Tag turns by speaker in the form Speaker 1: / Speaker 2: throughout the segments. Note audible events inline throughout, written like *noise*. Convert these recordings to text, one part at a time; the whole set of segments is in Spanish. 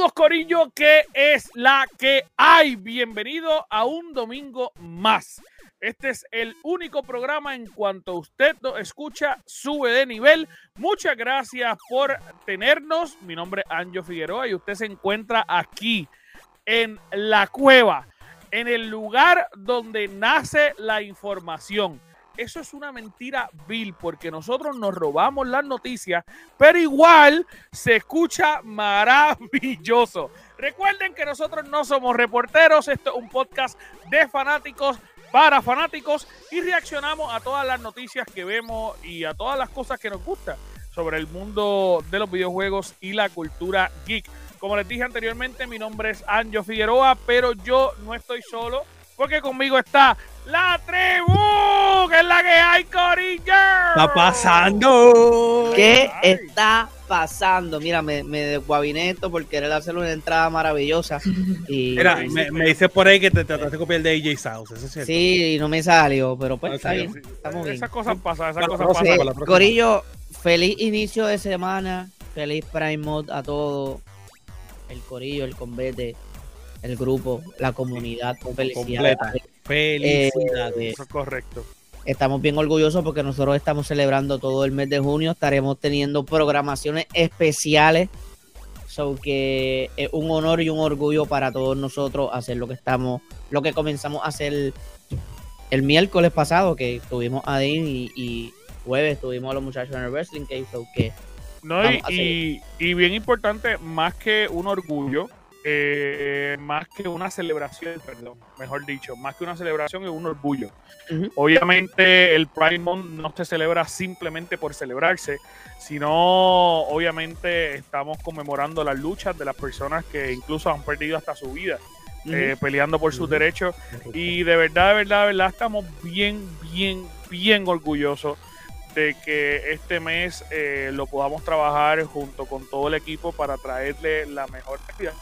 Speaker 1: Saludos Corillo, que es la que hay. Bienvenido a un domingo más. Este es el único programa en cuanto usted lo escucha, sube de nivel. Muchas gracias por tenernos. Mi nombre es Anjo Figueroa y usted se encuentra aquí en la cueva, en el lugar donde nace la información eso es una mentira vil porque nosotros nos robamos las noticias, pero igual se escucha maravilloso. Recuerden que nosotros no somos reporteros, esto es un podcast de fanáticos para fanáticos y reaccionamos a todas las noticias que vemos y a todas las cosas que nos gustan sobre el mundo de los videojuegos y la cultura geek. Como les dije anteriormente, mi nombre es Anjo Figueroa, pero yo no estoy solo porque conmigo está la tribu, que es la que hay, Corillo.
Speaker 2: Está pasando.
Speaker 3: ¿Qué está pasando? Mira, me, me desguabiné esto por querer hacer una entrada maravillosa. Y,
Speaker 2: Mira, me, me dice por ahí que te trataste de copiar de AJ Styles, ¿eso es cierto?
Speaker 3: Sí, no me salió, pero pues
Speaker 2: No
Speaker 3: está bien. Estamos bien.
Speaker 1: Esas cosas pasan, esas cosas
Speaker 2: no sé,
Speaker 1: pasan.
Speaker 2: con la próxima.
Speaker 3: Corillo, feliz inicio de semana. Feliz Prime Mod a todo. El Corillo, el Convete, el grupo, la comunidad. Felicidades.
Speaker 2: Completa. Felicidades.
Speaker 1: Eso es correcto.
Speaker 3: Estamos bien orgullosos porque nosotros estamos celebrando todo el mes de junio. Estaremos teniendo programaciones especiales. So que es un honor y un orgullo para todos nosotros hacer lo que estamos, lo que comenzamos a hacer el miércoles pasado, que tuvimos a Dean y, y jueves tuvimos a los muchachos en el Wrestling Cave. So que
Speaker 1: No, y bien importante, más que un orgullo, eh, más que una celebración, perdón, mejor dicho, más que una celebración es un orgullo. Obviamente el Pride Month no se celebra simplemente por celebrarse, sino obviamente estamos conmemorando las luchas de las personas que incluso han perdido hasta su vida eh, peleando por sus derechos. Y de verdad, de verdad, de verdad, estamos bien, bien, bien orgullosos de que este mes eh, lo podamos trabajar junto con todo el equipo para traerle la mejor calidad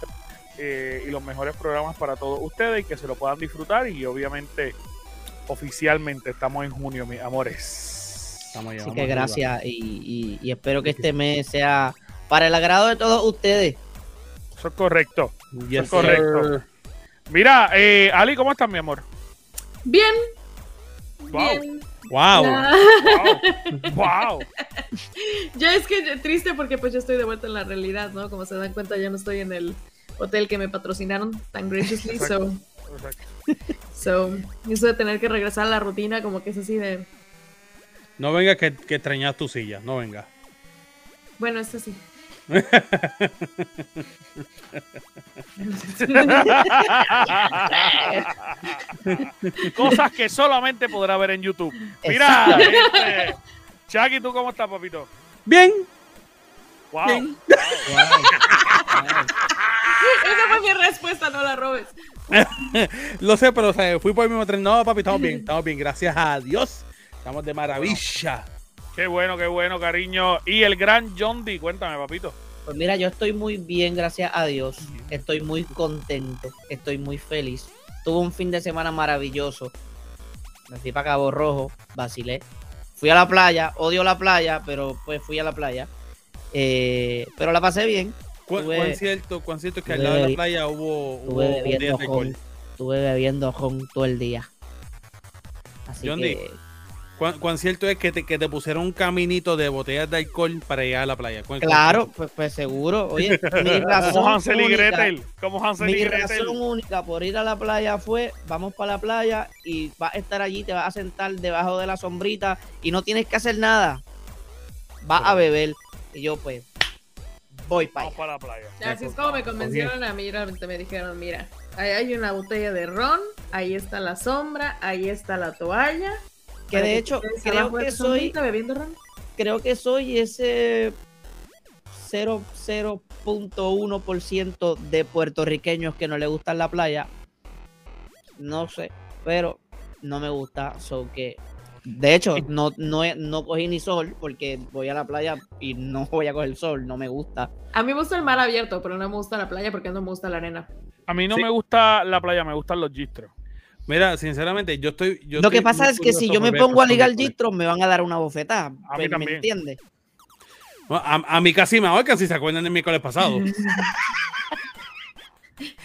Speaker 1: eh, y los mejores programas para todos ustedes y que se lo puedan disfrutar. Y obviamente, oficialmente estamos en junio, mis amores.
Speaker 2: Estamos ya,
Speaker 3: Así que gracias y, y- y espero que este mes sea para el agrado de todos ustedes.
Speaker 1: Eso es correcto.
Speaker 2: Yes,
Speaker 1: es correcto.
Speaker 2: sir.
Speaker 1: Mira, eh, Ali, ¿cómo estás, mi amor?
Speaker 4: Bien.
Speaker 1: Wow.
Speaker 4: Bien.
Speaker 2: Wow.
Speaker 1: Wow. *laughs* wow.
Speaker 4: Ya es que triste porque pues yo estoy de vuelta en la realidad, ¿no? Como se dan cuenta, ya no estoy en el hotel que me patrocinaron tan graciously. So,
Speaker 1: Exacto.
Speaker 4: so, eso de tener que regresar a la rutina, como que es así de.
Speaker 2: No venga que, que extrañas tu silla, no venga.
Speaker 4: Bueno, esto sí.
Speaker 1: Cosas que solamente podrá ver en YouTube. Mira, este, Chucky, ¿tú cómo estás, papito?
Speaker 2: Bien.
Speaker 1: Wow.
Speaker 2: Bien.
Speaker 4: Esa fue mi respuesta, no la robes. *laughs*
Speaker 2: Lo sé, pero o sea, fui por el mismo tren. No, papi, estamos bien, estamos bien, gracias a Dios. Estamos de maravilla.
Speaker 1: Qué bueno, qué bueno, cariño. Y el gran John D, cuéntame, papito.
Speaker 3: Pues mira, yo estoy muy bien, gracias a Dios. Estoy muy contento, estoy muy feliz. Tuve un fin de semana maravilloso. Me fui para Cabo Rojo, vacilé. Fui a la playa, odio la playa, pero pues fui a la playa. Eh, pero la pasé bien.
Speaker 2: ¿Cuán,
Speaker 3: Tuve-
Speaker 2: cuán cierto, cuán cierto es que al lado de la playa hubo, hubo
Speaker 3: bebiendo
Speaker 2: de alcohol?
Speaker 3: ron, estuve bebiendo ron todo el día. Así
Speaker 2: John
Speaker 3: que
Speaker 2: ¿Cuán, cuán cierto es que te, que te pusieron un caminito de botellas de alcohol para llegar a la playa? ¿Cuán-
Speaker 3: claro, pues, pues seguro. Oye, mi *laughs* razón
Speaker 1: Como Hansel y
Speaker 3: única-
Speaker 1: Gretel. Como Hansel y
Speaker 3: Mi
Speaker 1: Gretel.
Speaker 3: razón única por ir a la playa fue, vamos para la playa y vas a estar allí, te vas a sentar debajo de la sombrita y no tienes que hacer nada. Vas a beber. Y yo pues voy para
Speaker 1: la playa.
Speaker 4: Así es como me convencieron a mí, realmente me dijeron, mira, ahí hay una botella de ron, ahí está la sombra, ahí está la toalla.
Speaker 3: Que de hecho, creo que soy,
Speaker 4: sombrita bebiendo ron.
Speaker 3: creo que soy ese 0.1% de puertorriqueños que no le gustan la playa. No sé, pero no me gusta. So que, de hecho, no, no, no cogí ni sol porque voy a la playa y no voy a coger sol. No me gusta.
Speaker 4: A mí me gusta el mar abierto, pero no me gusta la playa porque no me gusta la arena.
Speaker 1: A mí no
Speaker 2: Sí.
Speaker 1: me gusta la playa, me gustan los gistros.
Speaker 2: Mira, sinceramente, yo estoy. Yo
Speaker 3: Lo que pasa es que si yo me pongo a ligar
Speaker 2: por ahí.
Speaker 3: gistro, me van a dar una bofetada.
Speaker 1: A mí
Speaker 3: Pues, ¿Me entiendes?
Speaker 2: A, a mí casi me ahorcan si se acuerdan del miércoles pasado. *laughs* *laughs*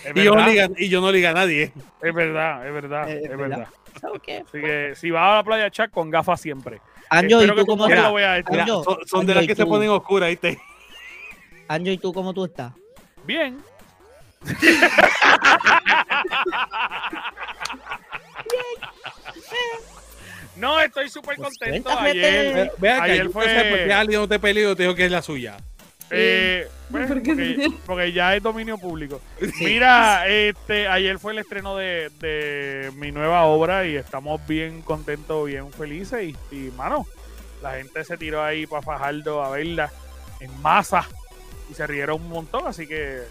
Speaker 1: Es
Speaker 2: y, yo no liga, y yo no liga a nadie.
Speaker 1: es verdad, es verdad, es
Speaker 3: es
Speaker 1: verdad.
Speaker 3: verdad.
Speaker 1: Así que si vas a la playa, Chuck, con gafas siempre.
Speaker 3: Anjo, ¿y
Speaker 1: que
Speaker 3: tú cómo estás?
Speaker 1: lo
Speaker 3: Anjo,
Speaker 2: son, son de las que
Speaker 3: ¿y
Speaker 2: se ponen oscuras, ¿viste?
Speaker 3: Anjo, ¿y tú cómo tú estás?
Speaker 1: Bien. *laughs* No, estoy súper
Speaker 3: Pues
Speaker 1: contento. Ayer, ayer fue-
Speaker 2: Ali no te peleó, te dijo que es la suya.
Speaker 1: Eh, *laughs* porque, *laughs* porque ya es dominio público. Mira, este, ayer fue el estreno de, de mi nueva obra y estamos bien contentos, bien felices. Y, y, mano, la gente se tiró ahí para Fajardo a verla en masa y se rieron un montón. Así que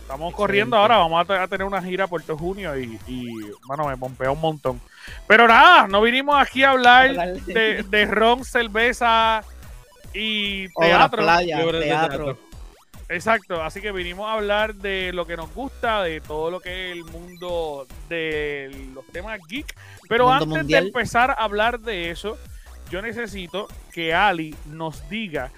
Speaker 1: estamos corriendo ahora. Vamos a, te- a tener una gira por todo junio y, y, mano, me pompea un montón. Pero nada, no vinimos aquí a hablar
Speaker 3: de,
Speaker 1: de ron, cerveza y teatro.
Speaker 3: playa, teatro.
Speaker 2: teatro.
Speaker 1: Exacto, así que vinimos a hablar de lo que nos gusta, de todo lo que es el mundo de los temas geek. Pero antes
Speaker 3: mundial.
Speaker 1: de empezar a hablar de eso, yo necesito que Ali nos diga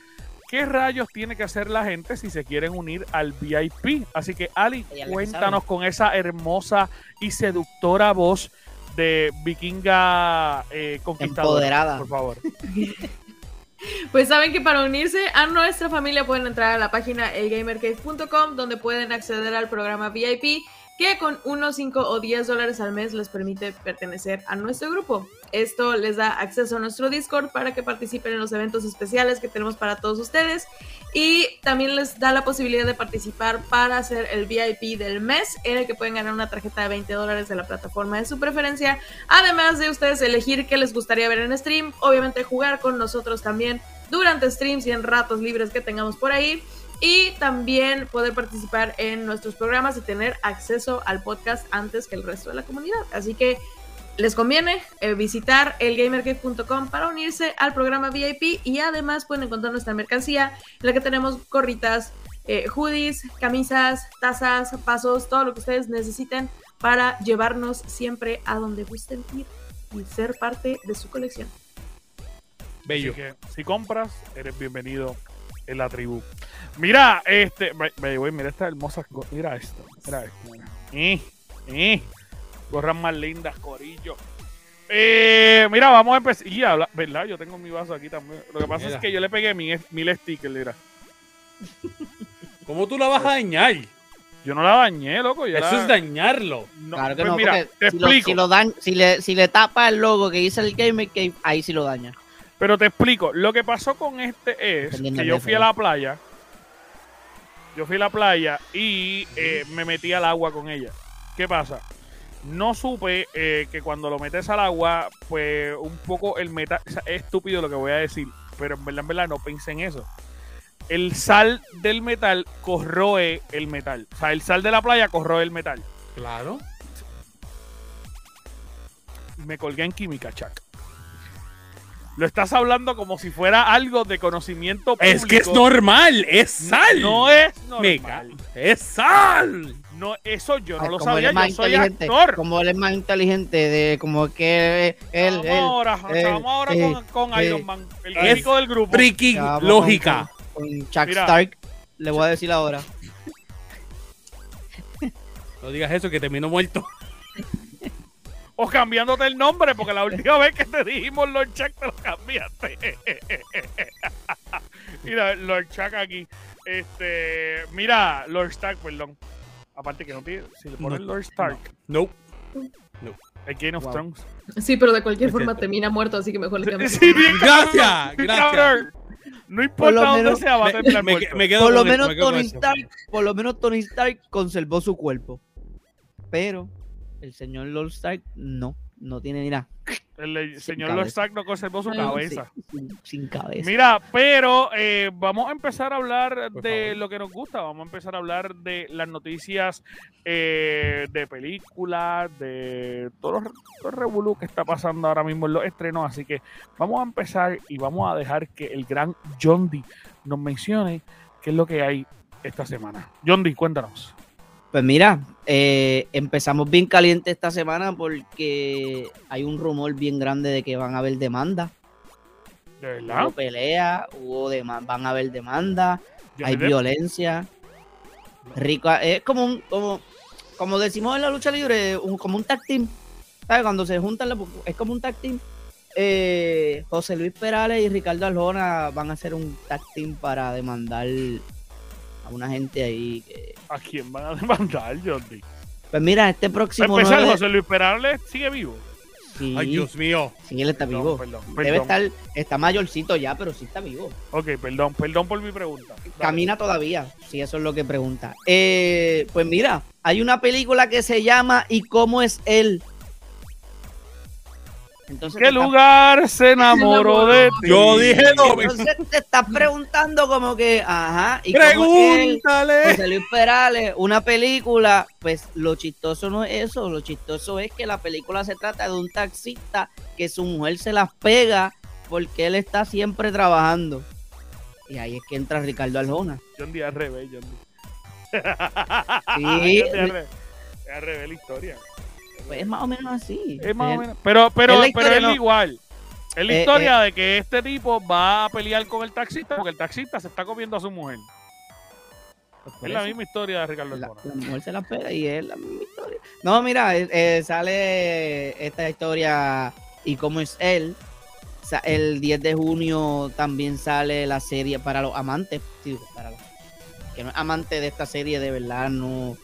Speaker 1: qué rayos tiene que hacer la gente si se quieren unir al VIP. Así que Ali, cuéntanos con esa hermosa y seductora voz de vikinga eh, conquistadora,
Speaker 3: Empoderada.
Speaker 1: por favor. *laughs*
Speaker 4: Pues saben que para unirse a nuestra familia pueden entrar a la página elgamercave.com donde pueden acceder al programa VIP que con unos 5 o 10 dólares al mes les permite pertenecer a nuestro grupo. Esto les da acceso a nuestro Discord para que participen en los eventos especiales que tenemos para todos ustedes y también les da la posibilidad de participar para hacer el VIP del mes en el que pueden ganar una tarjeta de 20 dólares de la plataforma de su preferencia Además de ustedes elegir qué les gustaría ver en stream, obviamente jugar con nosotros también durante streams y en ratos libres que tengamos por ahí. Y también poder participar en nuestros programas y tener acceso al podcast antes que el resto de la comunidad. Así que les conviene eh, visitar elgamercave.com para unirse al programa VIP y además pueden encontrar nuestra mercancía en la que tenemos gorritas, eh, hoodies, camisas, tazas, pasos, todo lo que ustedes necesiten para llevarnos siempre a donde gusten ir y ser parte de su colección.
Speaker 2: Bello.
Speaker 1: Así que si compras, eres bienvenido en la tribu. Mira, este, güey, mira estas hermosas, go- mira esto, mira esto, mira. Eh, eh, gorras más lindas, corillo. Eh, mira, vamos a empezar. Y habla, ¿verdad? Yo tengo mi vaso aquí también. Lo que pasa
Speaker 2: Mira.
Speaker 1: es que yo le pegué mil, mil stickers, mira.
Speaker 2: ¿Cómo tú la vas a dañar?
Speaker 1: Yo no la dañé, loco. yo
Speaker 2: Eso
Speaker 1: la-
Speaker 2: es dañarlo.
Speaker 1: no,
Speaker 3: Claro que
Speaker 1: pues
Speaker 3: no,
Speaker 1: mira, te
Speaker 3: si lo,
Speaker 1: explico.
Speaker 3: si, lo dañ- si le, si le tapa el logo que dice el Gamer Cave, ahí sí lo daña.
Speaker 1: Pero te explico, lo que pasó con este es que yo fui a
Speaker 3: jefe.
Speaker 1: la playa, yo fui a la playa y eh, me metí al agua con ella. ¿Qué pasa? No supe eh, que cuando lo metes al agua, pues un poco el metal, o sea, es estúpido lo que voy a decir, pero en verdad, en verdad no pensé en eso. El sal del metal corroe el metal. O sea, el sal de la playa corroe el metal.
Speaker 2: Claro.
Speaker 1: Me colgué en química, Chuck. Lo estás hablando como si fuera algo de conocimiento público.
Speaker 2: Es que es normal, es sal.
Speaker 1: No es normal.
Speaker 2: Es sal.
Speaker 1: No, eso yo no
Speaker 3: Ay,
Speaker 1: lo sabía. Yo soy actor.
Speaker 3: como él es más inteligente, de como que él,
Speaker 1: vamos
Speaker 3: él
Speaker 1: ahora,
Speaker 3: él,
Speaker 1: vamos ahora
Speaker 3: eh,
Speaker 1: con, con
Speaker 3: eh,
Speaker 1: Iron Man, el químico del grupo.
Speaker 2: Freaking lógica.
Speaker 3: con, con Chuck
Speaker 1: Mira.
Speaker 3: Stark, le voy a decir ahora.
Speaker 2: No digas eso que termino muerto.
Speaker 1: O cambiándote el nombre, porque la última vez que te dijimos Lord Chuck te lo cambiaste. *laughs* mira, Lord Chuck aquí. Este, mira, Lord Stark, perdón. Aparte que no tiene, si le pones
Speaker 2: No,
Speaker 1: Lord Stark,
Speaker 2: Nope.
Speaker 1: el Game of
Speaker 3: Wow.
Speaker 1: Thrones.
Speaker 4: Sí, pero de cualquier forma termina muerto, así que mejor le cambiamos. *laughs*
Speaker 1: Sí, bien
Speaker 2: Gracias,
Speaker 1: bien
Speaker 2: gracias.
Speaker 1: cabrón. No
Speaker 3: Por
Speaker 1: importa dónde
Speaker 3: menos-
Speaker 1: sea, va a terminar
Speaker 2: Me,
Speaker 1: muerto.
Speaker 2: me quedo
Speaker 3: Por lo menos Tony. Stark, por lo menos Tony Stark conservó su cuerpo. Pero el señor Lord Stark no. no tiene, mira,
Speaker 1: El señor
Speaker 3: cabeza.
Speaker 1: No conservó su cabeza.
Speaker 3: sin, sin cabeza.
Speaker 1: Mira, pero eh, vamos a empezar a hablar
Speaker 2: Por
Speaker 1: de
Speaker 2: favor.
Speaker 1: lo que nos gusta. Vamos a empezar a hablar de las noticias eh, de películas, de todo lo- todo el revolú que está pasando ahora mismo en los estrenos. Así que vamos a empezar y vamos a dejar que el gran John D nos mencione qué es lo que hay esta semana. John D, cuéntanos.
Speaker 3: Pues mira, eh, empezamos bien caliente esta semana porque hay un rumor bien grande de que van a haber demanda.
Speaker 1: ¿De verdad?
Speaker 3: Hubo pelea, hubo van a haber demanda, hay violencia. Rico, es como un, como, como decimos en la lucha libre, un- como un tag team. ¿Sabes? Cuando se juntan, la- es como un tag team. Eh, José Luis Perales y Ricardo Arjona van a hacer un tag team para demandar a una gente ahí. que-
Speaker 1: ¿A quién van a demandar, D?
Speaker 3: Pues mira, este próximo.
Speaker 1: empezar,
Speaker 3: 9
Speaker 1: José Luis Perales sigue vivo.
Speaker 3: Sí,
Speaker 2: Ay, Dios mío.
Speaker 3: sí, él está
Speaker 1: Perdón,
Speaker 3: vivo.
Speaker 1: perdón,
Speaker 3: Debe
Speaker 1: perdón.
Speaker 3: estar, está mayorcito ya, pero sí está vivo.
Speaker 1: Ok, perdón, perdón por mi pregunta. Dale.
Speaker 3: Camina todavía, si eso es lo que pregunta. Eh, pues mira, hay una película que se llama ¿Y cómo es él? Entonces,
Speaker 1: ¿Qué
Speaker 3: estás-
Speaker 1: lugar se *laughs* enamoró de ti?
Speaker 2: Yo dije mismo.
Speaker 3: entonces te estás *laughs* preguntando como que, ajá, ¿y cómo es él?
Speaker 2: Pregúntale.
Speaker 3: José Luis Perales, una película, pues lo chistoso no es eso, lo chistoso es que la película se trata de un taxista que su mujer se las pega porque él está siempre trabajando. Y ahí es que entra Ricardo Arjona.
Speaker 1: John D. al revés, John D.
Speaker 3: Sí, *laughs*
Speaker 1: John revés la historia.
Speaker 3: Pues es más o menos así.
Speaker 1: Es más o menos. Pero, pero,
Speaker 3: es la
Speaker 1: pero es
Speaker 3: no.
Speaker 1: igual. Es la
Speaker 3: Eh,
Speaker 1: historia de que este tipo va a pelear con el taxista porque el taxista se está comiendo a su mujer.
Speaker 3: pues
Speaker 1: Es la misma historia de Ricardo
Speaker 3: la,
Speaker 1: Arjona.
Speaker 3: la mujer se las pega y es la misma historia. No, mira, eh, eh, sale esta historia y cómo es él. El 10 de junio también sale la serie para los amantes. para los que no es amante de esta serie, de verdad, no,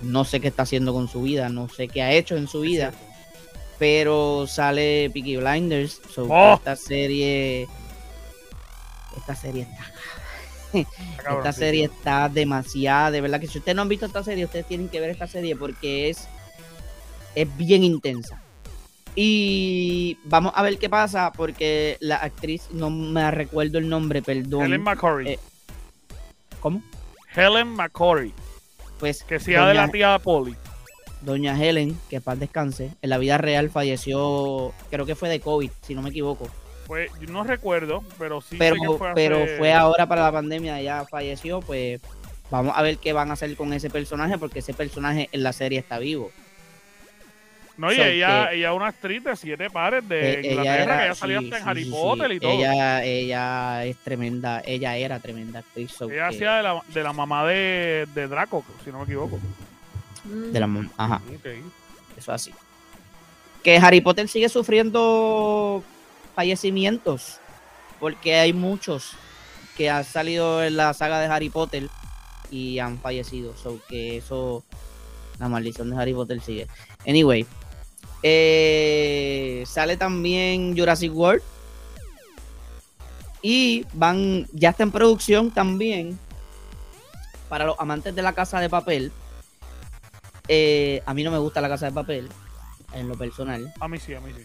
Speaker 3: no sé qué está haciendo con su vida, no sé qué ha hecho en su vida, pero sale Peaky Blinders. so,
Speaker 1: Oh.
Speaker 3: Esta serie. Esta serie está
Speaker 1: cabrón,
Speaker 3: esta serie está demasiada, de verdad que si ustedes no han visto esta serie, ustedes tienen que ver esta serie porque es, es bien intensa. Y vamos a ver qué pasa porque la actriz, no me recuerdo el nombre, perdón.
Speaker 1: Helen McCory.
Speaker 3: Eh, ¿Cómo?
Speaker 1: Helen McCory.
Speaker 3: Pues
Speaker 1: Que sea de
Speaker 3: doña,
Speaker 1: la tía Polly.
Speaker 3: doña Helen, que paz descanse, en la vida real falleció, creo que fue de COVID, si no me equivoco.
Speaker 1: Pues yo no recuerdo, pero sí
Speaker 3: pero
Speaker 1: que fue
Speaker 3: pero
Speaker 1: hace-
Speaker 3: fue ahora para la pandemia, ella falleció, pues vamos a ver qué van a hacer con ese personaje porque ese personaje en la serie está vivo.
Speaker 1: No, y
Speaker 3: So,
Speaker 1: ella, ella es una actriz de siete pares de
Speaker 3: Eh,
Speaker 1: Inglaterra, que ella
Speaker 3: sí,
Speaker 1: salía hasta en
Speaker 3: sí,
Speaker 1: Harry
Speaker 3: sí,
Speaker 1: Potter
Speaker 3: sí.
Speaker 1: y todo.
Speaker 3: Ella, ella es tremenda, ella era tremenda actriz. so
Speaker 1: Ella
Speaker 3: que-
Speaker 1: hacía de la, de la mamá de, de Draco, si no me equivoco.
Speaker 4: Mm.
Speaker 3: de la mam- ajá,
Speaker 1: Ok.
Speaker 3: eso así. Que Harry Potter sigue sufriendo fallecimientos, porque hay muchos que han salido en la saga de Harry Potter y han fallecido. So que eso, la maldición de Harry Potter sigue. Anyway, eh, sale también Jurassic World. Y van, ya está en producción también para los amantes de la casa de papel. Eh, a mí no me gusta la casa de papel, en lo personal.
Speaker 1: A mí sí, a mí sí.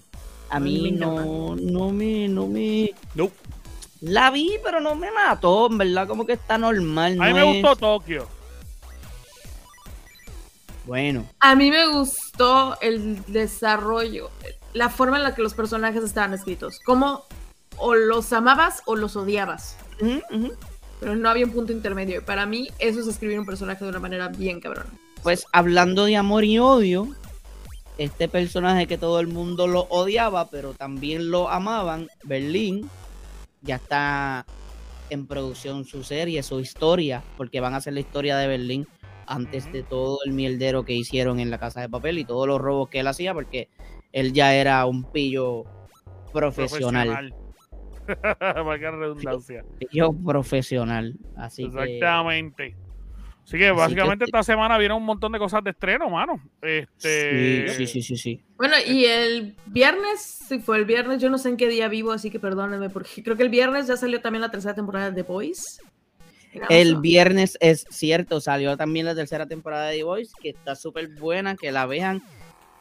Speaker 3: A
Speaker 4: mí
Speaker 3: no, no me, no me.
Speaker 2: Nope.
Speaker 3: La vi, pero no me mató, en verdad, como que está normal.
Speaker 1: A mí
Speaker 3: no
Speaker 1: me
Speaker 3: es-
Speaker 1: gustó Tokio.
Speaker 3: Bueno,
Speaker 4: A mí me gustó el desarrollo, la forma en la que los personajes estaban escritos. Como o los amabas o los odiabas. Pero no había un punto intermedio. Y para mí, eso es escribir un personaje de una manera bien cabrona.
Speaker 3: pues hablando de amor y odio, este personaje que todo el mundo lo odiaba, pero también lo amaban, Berlín, ya está en producción su serie, su historia, porque van a hacer la historia de Berlín antes de todo el mierdero que hicieron en la casa de papel y todos los robos que él hacía, porque él ya era un pillo profesional. *laughs*
Speaker 1: La redundancia.
Speaker 3: Pillo profesional. Así que
Speaker 1: Exactamente. Así que
Speaker 3: Así
Speaker 1: básicamente
Speaker 3: que-
Speaker 1: esta semana vieron un montón de cosas de estreno, mano. Este,
Speaker 3: sí, sí, sí, sí, sí.
Speaker 4: Bueno, y el viernes, si fue el viernes, yo no sé en qué día vivo, así que perdónenme, porque creo que el viernes ya salió también la tercera temporada de The Boys.
Speaker 3: El viernes es cierto, salió también la tercera temporada de The Voice, que está súper buena, que la vean.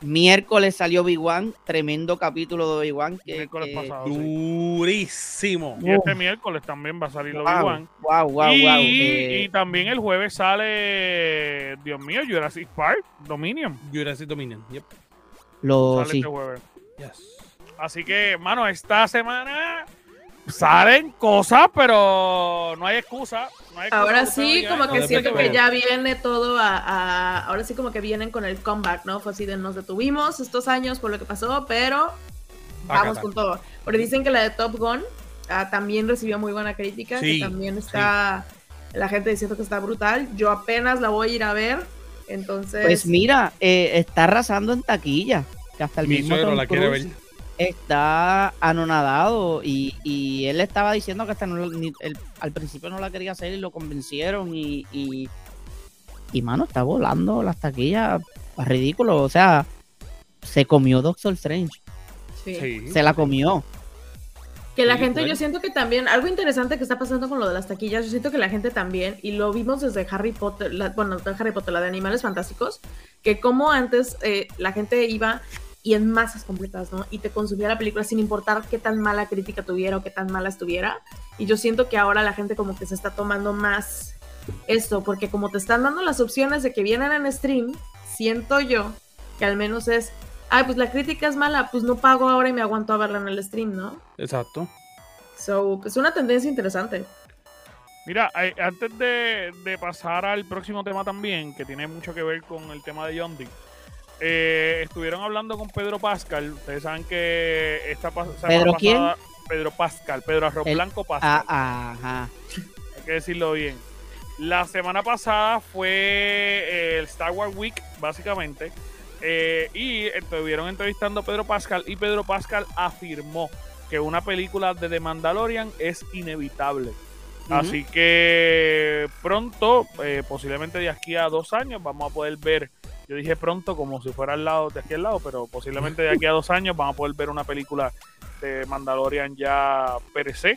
Speaker 3: Miércoles salió Big One, tremendo capítulo de Big One. Que,
Speaker 1: Miércoles
Speaker 3: que-
Speaker 1: pasado.
Speaker 2: Durísimo.
Speaker 1: Y este miércoles también va a salir
Speaker 3: Wow,
Speaker 1: Obi-Wan.
Speaker 3: wow, wow,
Speaker 1: y,
Speaker 3: wow, eh,
Speaker 1: y también el jueves sale, Dios mío, Jurassic Park, Dominion.
Speaker 2: Jurassic Dominion. Yep.
Speaker 3: lo,
Speaker 1: Sale
Speaker 3: sí.
Speaker 1: este jueves.
Speaker 2: Yes.
Speaker 1: Así que, mano, esta semana salen cosas, pero no hay excusa. no hay excusa
Speaker 4: Ahora sí, como que
Speaker 2: no
Speaker 4: siento que ya viene todo a, a- Ahora sí, como que vienen con el comeback, ¿no? Fue así de nos detuvimos estos años por lo que pasó, pero vamos
Speaker 2: Acá
Speaker 4: con todo. Porque dicen que la de Top Gun ah, también recibió muy buena crítica,
Speaker 2: Sí,
Speaker 4: que también está. La gente diciendo que está brutal. Yo apenas la voy a ir a ver. Entonces.
Speaker 3: Pues mira, eh, está arrasando en taquilla. Que hasta el
Speaker 2: Mi
Speaker 3: mismo Tom
Speaker 2: la quiere ver.
Speaker 3: Está anonadado y, y él estaba diciendo que hasta no- ni- él- al principio no la quería hacer y lo convencieron y, y, y, mano, está volando las taquillas ridículo. O sea, se comió Doctor Strange.
Speaker 4: sí.
Speaker 2: Sí.
Speaker 3: Se la comió.
Speaker 4: Que la
Speaker 2: Sí,
Speaker 4: gente, yo siento que también, algo interesante que está pasando con lo de las taquillas, yo siento que la gente también, y lo vimos desde Harry Potter, la- bueno, no de Harry Potter, la de Animales Fantásticos, que como antes eh, la gente iba y en masas completas, ¿no? Y te consumía la película sin importar qué tan mala crítica tuviera o qué tan mala estuviera. Y yo siento que ahora la gente como que se está tomando más esto, porque como te están dando las opciones de que vienen en stream, siento yo que al menos es, ay, pues la crítica es mala, pues no pago ahora y me aguanto a verla en el stream, ¿no?
Speaker 2: Exacto.
Speaker 4: So, pues una tendencia interesante.
Speaker 1: Mira, eh, antes de, de pasar al próximo tema también, que tiene mucho que ver con el tema de Dee, eh, estuvieron hablando con Pedro Pascal. Ustedes saben que esta
Speaker 3: ¿Pedro quién?
Speaker 1: pasada- Pedro Pascal, Pedro Arroz
Speaker 3: El-
Speaker 1: Blanco Pascal.
Speaker 3: Ah, ajá.
Speaker 1: hay que decirlo bien. La semana pasada fue eh, el Star Wars Week, básicamente, eh, y estuvieron entrevistando a Pedro Pascal y Pedro Pascal afirmó que una película de The Mandalorian es inevitable. Así que pronto, eh, posiblemente de aquí a dos años, vamos a poder ver, yo dije pronto como si fuera al lado, de aquí al lado, pero posiblemente de aquí a dos años vamos a poder ver una película de Mandalorian ya per se.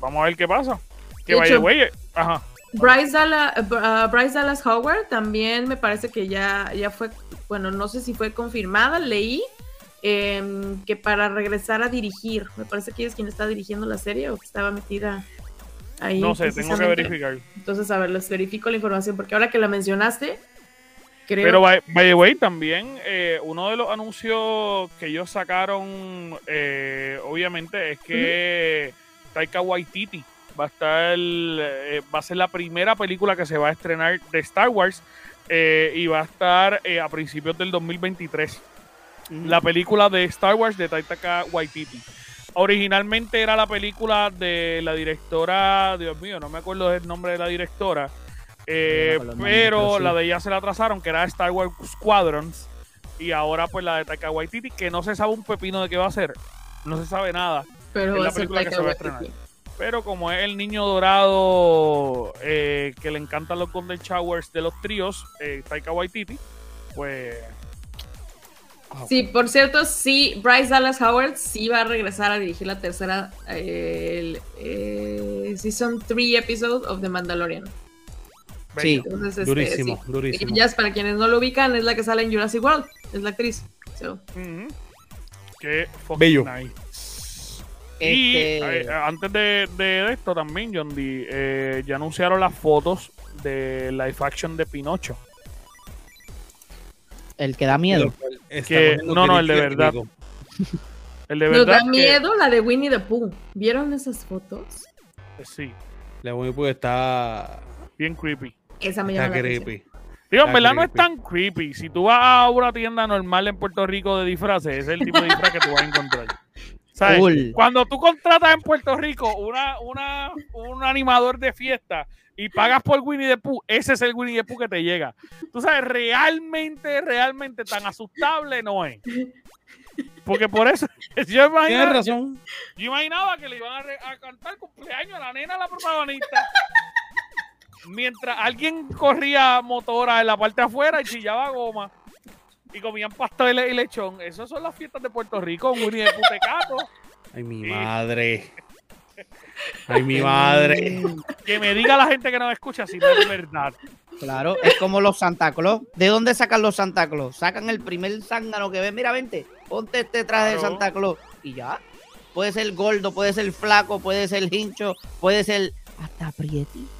Speaker 1: Vamos a ver qué pasa. Que
Speaker 4: De
Speaker 1: vaya, güey. Ajá.
Speaker 4: Bryce, Dalla- eh, uh, Bryce Dallas Howard también me parece que ya, ya fue, bueno, no sé si fue confirmada, leí em, que para regresar a dirigir, me parece que ella es quien está dirigiendo la serie o que estaba metida ahí.
Speaker 1: No sé, tengo que verificar.
Speaker 4: Entonces, a ver, les verifico la información porque ahora que la mencionaste, creo
Speaker 1: Pero, by, by the way, también eh, uno de los anuncios que ellos sacaron, eh, obviamente, es que Taika Waititi va a estar, eh, va a ser la primera película que se va a estrenar de Star Wars eh, y va a estar a principios del 2023. La película de Star Wars de Taika Waititi. Originalmente era la película de la directora, Dios mío, no me acuerdo del nombre de la directora, eh, pero la de ella se la atrasaron, que era Star Wars Squadrons, y ahora pues la de Taika Waititi, que no se sabe un pepino de qué va a ser, no se sabe nada,
Speaker 4: pero
Speaker 1: es
Speaker 4: va
Speaker 1: la
Speaker 4: a ser
Speaker 1: película que se va a estrenar. pero como es el niño dorado eh, que le encantan los Golden Showers de los tríos, eh, Taika Waititi, pues
Speaker 4: Sí, por cierto, sí, Bryce Dallas Howard sí va a regresar a dirigir la tercera eh, el, eh, Season 3 episode of The Mandalorian.
Speaker 3: Sí.
Speaker 4: Entonces, este,
Speaker 2: Durísimo,
Speaker 4: sí.
Speaker 2: durísimo.
Speaker 4: Para quienes no lo ubican, es la que sale en Jurassic World, es la actriz. So,
Speaker 1: Ujú. Qué
Speaker 2: Bello.
Speaker 1: nice. Y
Speaker 3: Este,
Speaker 1: eh, antes de, de esto también, John D, eh, ya anunciaron las fotos de live action de Pinocho.
Speaker 3: el que da miedo.
Speaker 1: Que- no, no, el de verdad. *laughs* El de
Speaker 4: Nos
Speaker 1: verdad.
Speaker 4: da
Speaker 1: que-
Speaker 4: miedo la de Winnie the Pooh. ¿Vieron esas fotos?
Speaker 1: sí,
Speaker 2: La Winnie Pooh está,
Speaker 1: bien creepy.
Speaker 4: Esa me llama la atención.
Speaker 2: creepy.
Speaker 1: Digo, en verdad no es tan creepy. Si tú vas a una tienda normal en Puerto Rico de disfraces, ese es el tipo de disfraz que tú vas a encontrar. ¿Sabes?
Speaker 3: Cool.
Speaker 1: Cuando tú contratas en Puerto Rico una, una, un animador de fiesta y pagas por Winnie the Pooh, ese es el Winnie the Pooh que te llega. Tú sabes, realmente, realmente tan asustable no es. Porque por eso, *laughs* yo
Speaker 2: Tienes
Speaker 1: imaginaba,
Speaker 2: razón.
Speaker 1: yo imaginaba que le iban a, re- a cantar cumpleaños a la nena, la protagonista. Mientras alguien corría motora en la parte de afuera y chillaba goma y comían pasteles y lechón. Esas son las fiestas de Puerto Rico, un Winnie the Pooh tecato.
Speaker 2: Ay, mi madre. Ay, mi madre.
Speaker 1: Que me diga la gente que nos escucha si no es verdad.
Speaker 3: Claro, es como los Santa Claus. ¿De dónde sacan los Santa Claus? Sacan el primer zángano que ven. Mira, vente, ponte este traje de
Speaker 1: Claro.
Speaker 3: Santa Claus. Y ya. Puede ser gordo, puede ser flaco, puede ser hincho, puede ser hasta prietito.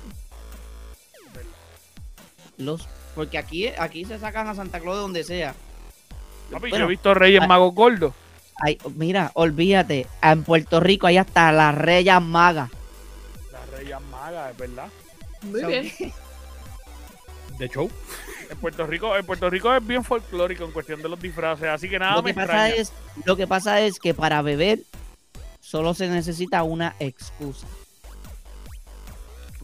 Speaker 3: Los, porque aquí, aquí se sacan a Santa Claus de donde sea.
Speaker 1: Papi, yo he visto Reyes. Magos Gordos.
Speaker 3: Ay, mira, olvídate, en Puerto Rico hay hasta las reyes magas.
Speaker 1: Las Reyes Magas, es verdad.
Speaker 4: Muy
Speaker 3: So-
Speaker 4: bien. *laughs*
Speaker 2: De show.
Speaker 1: En Puerto Rico, en Puerto Rico es bien folclórico en cuestión de los disfraces, así que nada
Speaker 3: lo
Speaker 1: me
Speaker 3: que pasa
Speaker 1: extraña.
Speaker 3: es, lo que pasa es que para beber solo se necesita una excusa.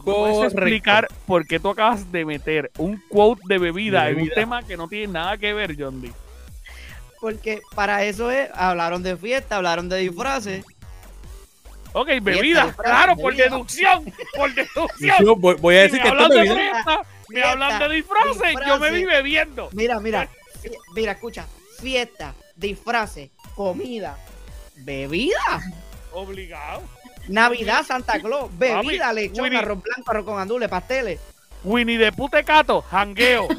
Speaker 1: ¿Tú me puedes explicar por qué tú acabas de meter un quote de bebida,
Speaker 2: De
Speaker 1: en un tema que no tiene nada que ver, John D?
Speaker 3: Porque para eso es, hablaron de fiesta, hablaron de disfraces.
Speaker 1: Ok, bebida, claro, por
Speaker 3: bebida.
Speaker 1: deducción, por deducción.
Speaker 2: Yo voy, voy a decir
Speaker 1: me
Speaker 2: que esto
Speaker 1: de
Speaker 2: bebida.
Speaker 1: fiesta, me
Speaker 3: Fiesta,
Speaker 1: hablan de disfraces, yo me
Speaker 3: disfraces.
Speaker 1: vi bebiendo.
Speaker 3: Mira, mira, fie- mira, escucha, fiesta, disfraces, comida, bebida,
Speaker 1: Obligado.
Speaker 3: Navidad, Santa Claus, bebida,
Speaker 1: Papi,
Speaker 3: lechón,
Speaker 1: Winnie.
Speaker 3: arroz blanco, arroz con andules, pasteles.
Speaker 1: Winnie de Putecato, jangueo. *laughs*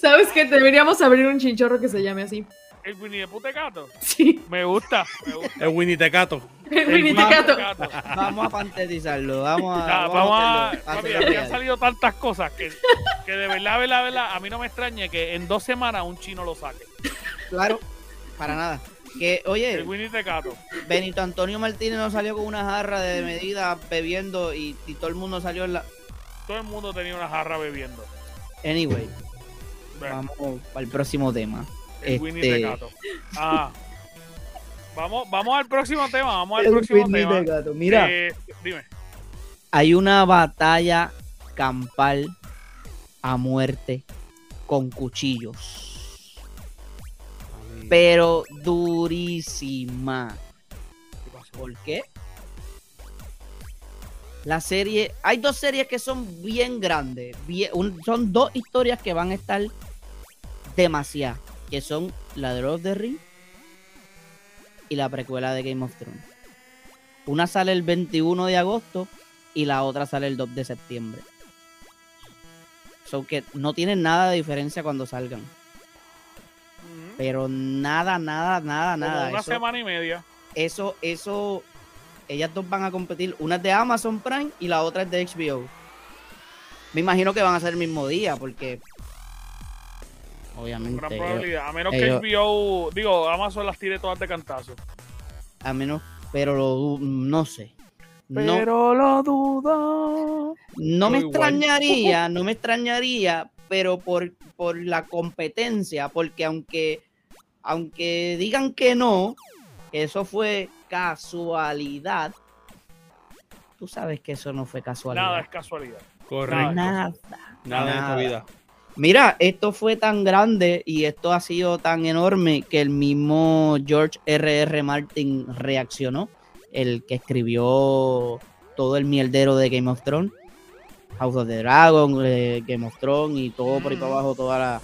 Speaker 4: ¿Sabes qué? Deberíamos abrir un chinchorro que se llame así.
Speaker 1: El Winnie de Putecato.
Speaker 4: Sí,
Speaker 1: Me gusta, me gusta.
Speaker 2: El Winnie Tecato.
Speaker 4: el
Speaker 1: El
Speaker 4: Winnie Tecato.
Speaker 3: Vamos a pantetizarlo, vamos a,
Speaker 1: Ya, vamos a. aquí han salido tantas cosas que, que de verdad, verdad, verdad, a mí no me extraña que en dos semanas un chino lo saque.
Speaker 3: Claro, para nada. Que,
Speaker 1: El
Speaker 3: oye,
Speaker 1: Winnie Tecato.
Speaker 3: Benito Antonio Martínez no salió con una jarra de medida bebiendo y, y todo el mundo salió en la...
Speaker 1: Todo el mundo tenía una jarra bebiendo.
Speaker 3: Anyway, vamos al próximo tema.
Speaker 1: el Winnie
Speaker 3: este-
Speaker 1: Tecato. Ah. Vamos, vamos al próximo tema. Vamos al
Speaker 3: El
Speaker 1: próximo
Speaker 3: Whitney
Speaker 1: tema.
Speaker 3: Tecato. Mira,
Speaker 1: Eh, dime.
Speaker 3: hay una batalla campal a muerte con cuchillos, pero durísima. ¿Por qué? La serie, hay dos series que son bien grandes, bien- son dos historias que van a estar demasiado, que son la de Lord of the Ring y la precuela de Game of Thrones. Una sale el 21 de agosto y la otra sale el 2 de septiembre. So que no tienen nada de diferencia cuando salgan. Pero nada, nada, nada,
Speaker 1: Como
Speaker 3: nada.
Speaker 1: una
Speaker 3: Eso-
Speaker 1: semana y media.
Speaker 3: eso, eso, ellas dos van a competir. Una es de Amazon Prime y la otra es de HBO. Me imagino que van a ser el mismo día, porque obviamente
Speaker 1: Gran
Speaker 3: ellos-
Speaker 1: probabilidad. A menos
Speaker 3: ellos-
Speaker 1: que HBO, digo, Amazon las tire todas de cantazo.
Speaker 3: a menos, pero lo no sé. No,
Speaker 1: Pero lo dudo.
Speaker 3: no me
Speaker 1: igual.
Speaker 3: extrañaría, no me extrañaría, pero por, por la competencia, porque aunque, aunque digan que no, que eso fue casualidad, tú sabes que eso no fue casualidad.
Speaker 1: Nada es casualidad.
Speaker 2: Correcto.
Speaker 3: Nada.
Speaker 2: Nada
Speaker 3: nada.
Speaker 2: vida.
Speaker 3: Mira, esto fue tan grande y esto ha sido tan enorme que el mismo George R.R. Martin reaccionó, el que escribió todo el mierdero de Game of Thrones, House of the Dragon, eh, Game of Thrones y todo por ahí para
Speaker 1: Mm.
Speaker 3: abajo, toda la...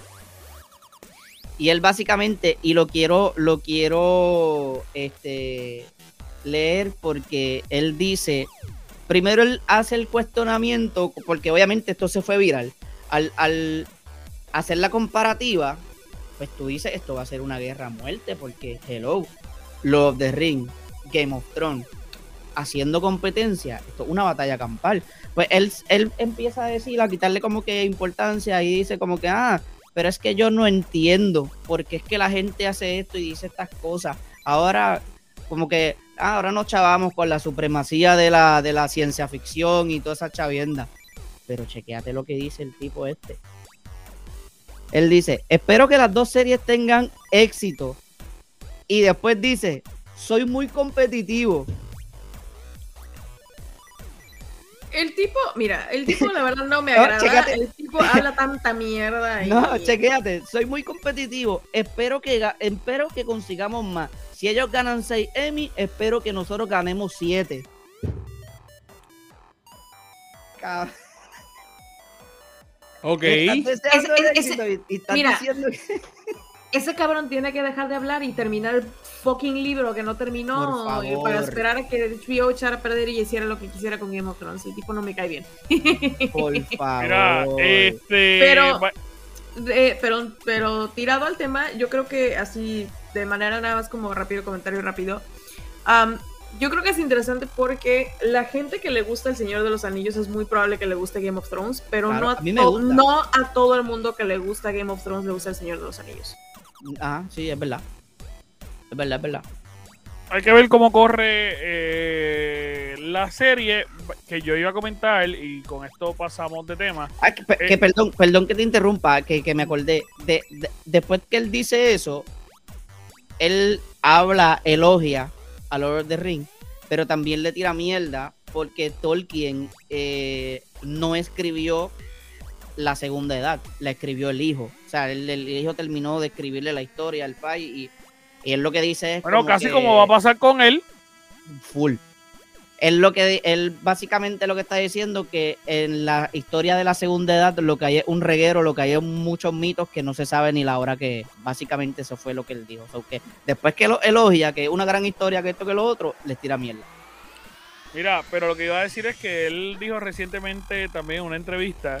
Speaker 3: Y él básicamente, y lo quiero, lo quiero este, leer porque él dice, primero él hace el cuestionamiento, porque obviamente esto se fue viral, al, al hacer la comparativa, pues tú dices, esto va a ser una guerra a muerte, porque hello, Lord of the Ring, Game of Thrones, haciendo competencia, esto es una batalla campal. Pues él, él empieza a decir, a quitarle como que importancia y dice como que, ah, pero es que yo no entiendo por qué es que la gente hace esto y dice estas cosas. Ahora, como que, ah, ahora nos chavamos con la supremacía de la, de la ciencia ficción y toda esa chavienda. Pero chequéate lo que dice el tipo este. Él dice, espero que las dos series tengan éxito. Y después dice, soy muy competitivo.
Speaker 4: El tipo, mira, el tipo la verdad no me *laughs*
Speaker 3: No,
Speaker 4: agrada. El tipo habla tanta mierda. *laughs* y-
Speaker 3: No, chequéate, soy muy competitivo. Espero que, espero que consigamos más. Si ellos ganan 6 Emmy, espero que nosotros ganemos 7. *laughs*
Speaker 2: Ok.
Speaker 3: Estás deseando
Speaker 4: Ese-
Speaker 3: el
Speaker 4: ese-
Speaker 3: éxito y- y estás
Speaker 4: mira,
Speaker 3: diciendo que-
Speaker 4: Ese cabrón tiene que dejar de hablar y terminar fucking libro que no terminó y para esperar a que HBO echara a perder y hiciera lo que quisiera con Game of Thrones. El tipo no me cae bien.
Speaker 3: Por *laughs* favor.
Speaker 1: Mira, este.
Speaker 4: Pero- Eh, pero, pero tirado al tema, yo creo que así, de manera nada más como rápido, comentario rápido. am, yo creo que es interesante porque la gente que le gusta El Señor de los Anillos es muy probable que le guste Game of Thrones, pero
Speaker 3: Claro,
Speaker 4: no,
Speaker 3: a
Speaker 4: a to- no a todo el mundo que le gusta Game of Thrones le gusta El Señor de los Anillos.
Speaker 3: Ah, sí, es verdad. Es verdad, es verdad.
Speaker 1: Hay que ver cómo corre eh, la serie que yo iba a comentar y con esto pasamos de tema.
Speaker 3: Ah, que,
Speaker 1: Eh.
Speaker 3: que perdón, perdón que te interrumpa, que, que me acordé. De, de- después que él dice eso, él habla, elogia a Lord of the Ring, pero también le tira mierda porque Tolkien eh, no escribió la segunda edad, la escribió el hijo. O sea, el, el hijo terminó de escribirle la historia al pai y, y él lo que dice es.
Speaker 1: Bueno, casi
Speaker 3: que-
Speaker 1: como va a pasar con él.
Speaker 3: full. Él lo que él básicamente lo que está diciendo que en la historia de la segunda edad lo que hay es un reguero, lo que hay es muchos mitos que no se sabe ni la hora que es. Básicamente eso fue lo que él dijo. O sea, que después que lo elogia, que es una gran historia, que esto que lo otro, les tira mierda.
Speaker 1: Mira, pero lo que iba a decir es que él dijo recientemente también en una entrevista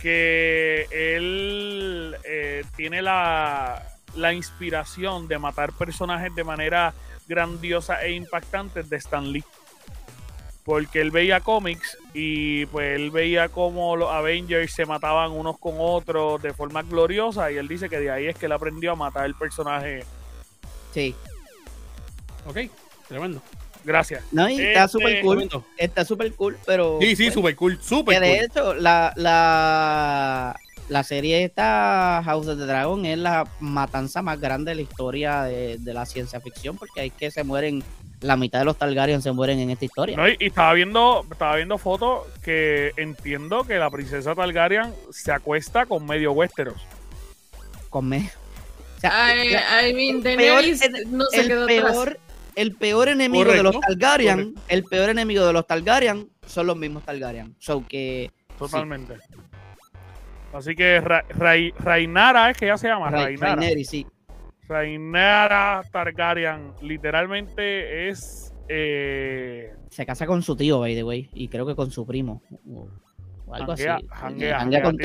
Speaker 1: que él eh, tiene la, la inspiración de matar personajes de manera grandiosa e impactante de Stan Lee. Porque él veía cómics y pues él veía cómo los Avengers se mataban unos con otros de forma gloriosa y él dice que de ahí es que él aprendió a matar el personaje.
Speaker 3: Sí.
Speaker 2: Ok, tremendo.
Speaker 1: Gracias.
Speaker 3: No, y
Speaker 1: Este,
Speaker 3: está súper cool.
Speaker 2: Tremendo.
Speaker 3: Está súper cool, pero.
Speaker 2: Sí, sí,
Speaker 3: pues,
Speaker 2: súper cool, súper
Speaker 3: de
Speaker 2: cool.
Speaker 3: hecho, la, la, la serie esta, House of the Dragon, es la matanza más grande de la historia de, de la ciencia ficción, porque hay que se mueren, la mitad de los Targaryen se mueren en esta historia.
Speaker 1: No, y, y estaba viendo, estaba viendo fotos que entiendo que la princesa Targaryen se acuesta con medio Westeros.
Speaker 3: Con me- o sea,
Speaker 4: I, mean, Daenerys
Speaker 3: el-
Speaker 4: no se
Speaker 3: el
Speaker 4: quedó atrás.
Speaker 3: peor, el peor enemigo de los
Speaker 2: Correcto,
Speaker 3: Targaryen, el peor enemigo de los Targaryen son los mismos Targaryen. So que
Speaker 1: Totalmente. Así que Ra- Rai- Rainara es que ya se llama,
Speaker 3: Ra-
Speaker 1: Rainara.
Speaker 3: Rhaenyra, sí.
Speaker 1: Rainara Targaryen literalmente es eh,
Speaker 3: Se casa con su tío, by the way, y creo que con su primo. O, algo así. con
Speaker 1: Tiene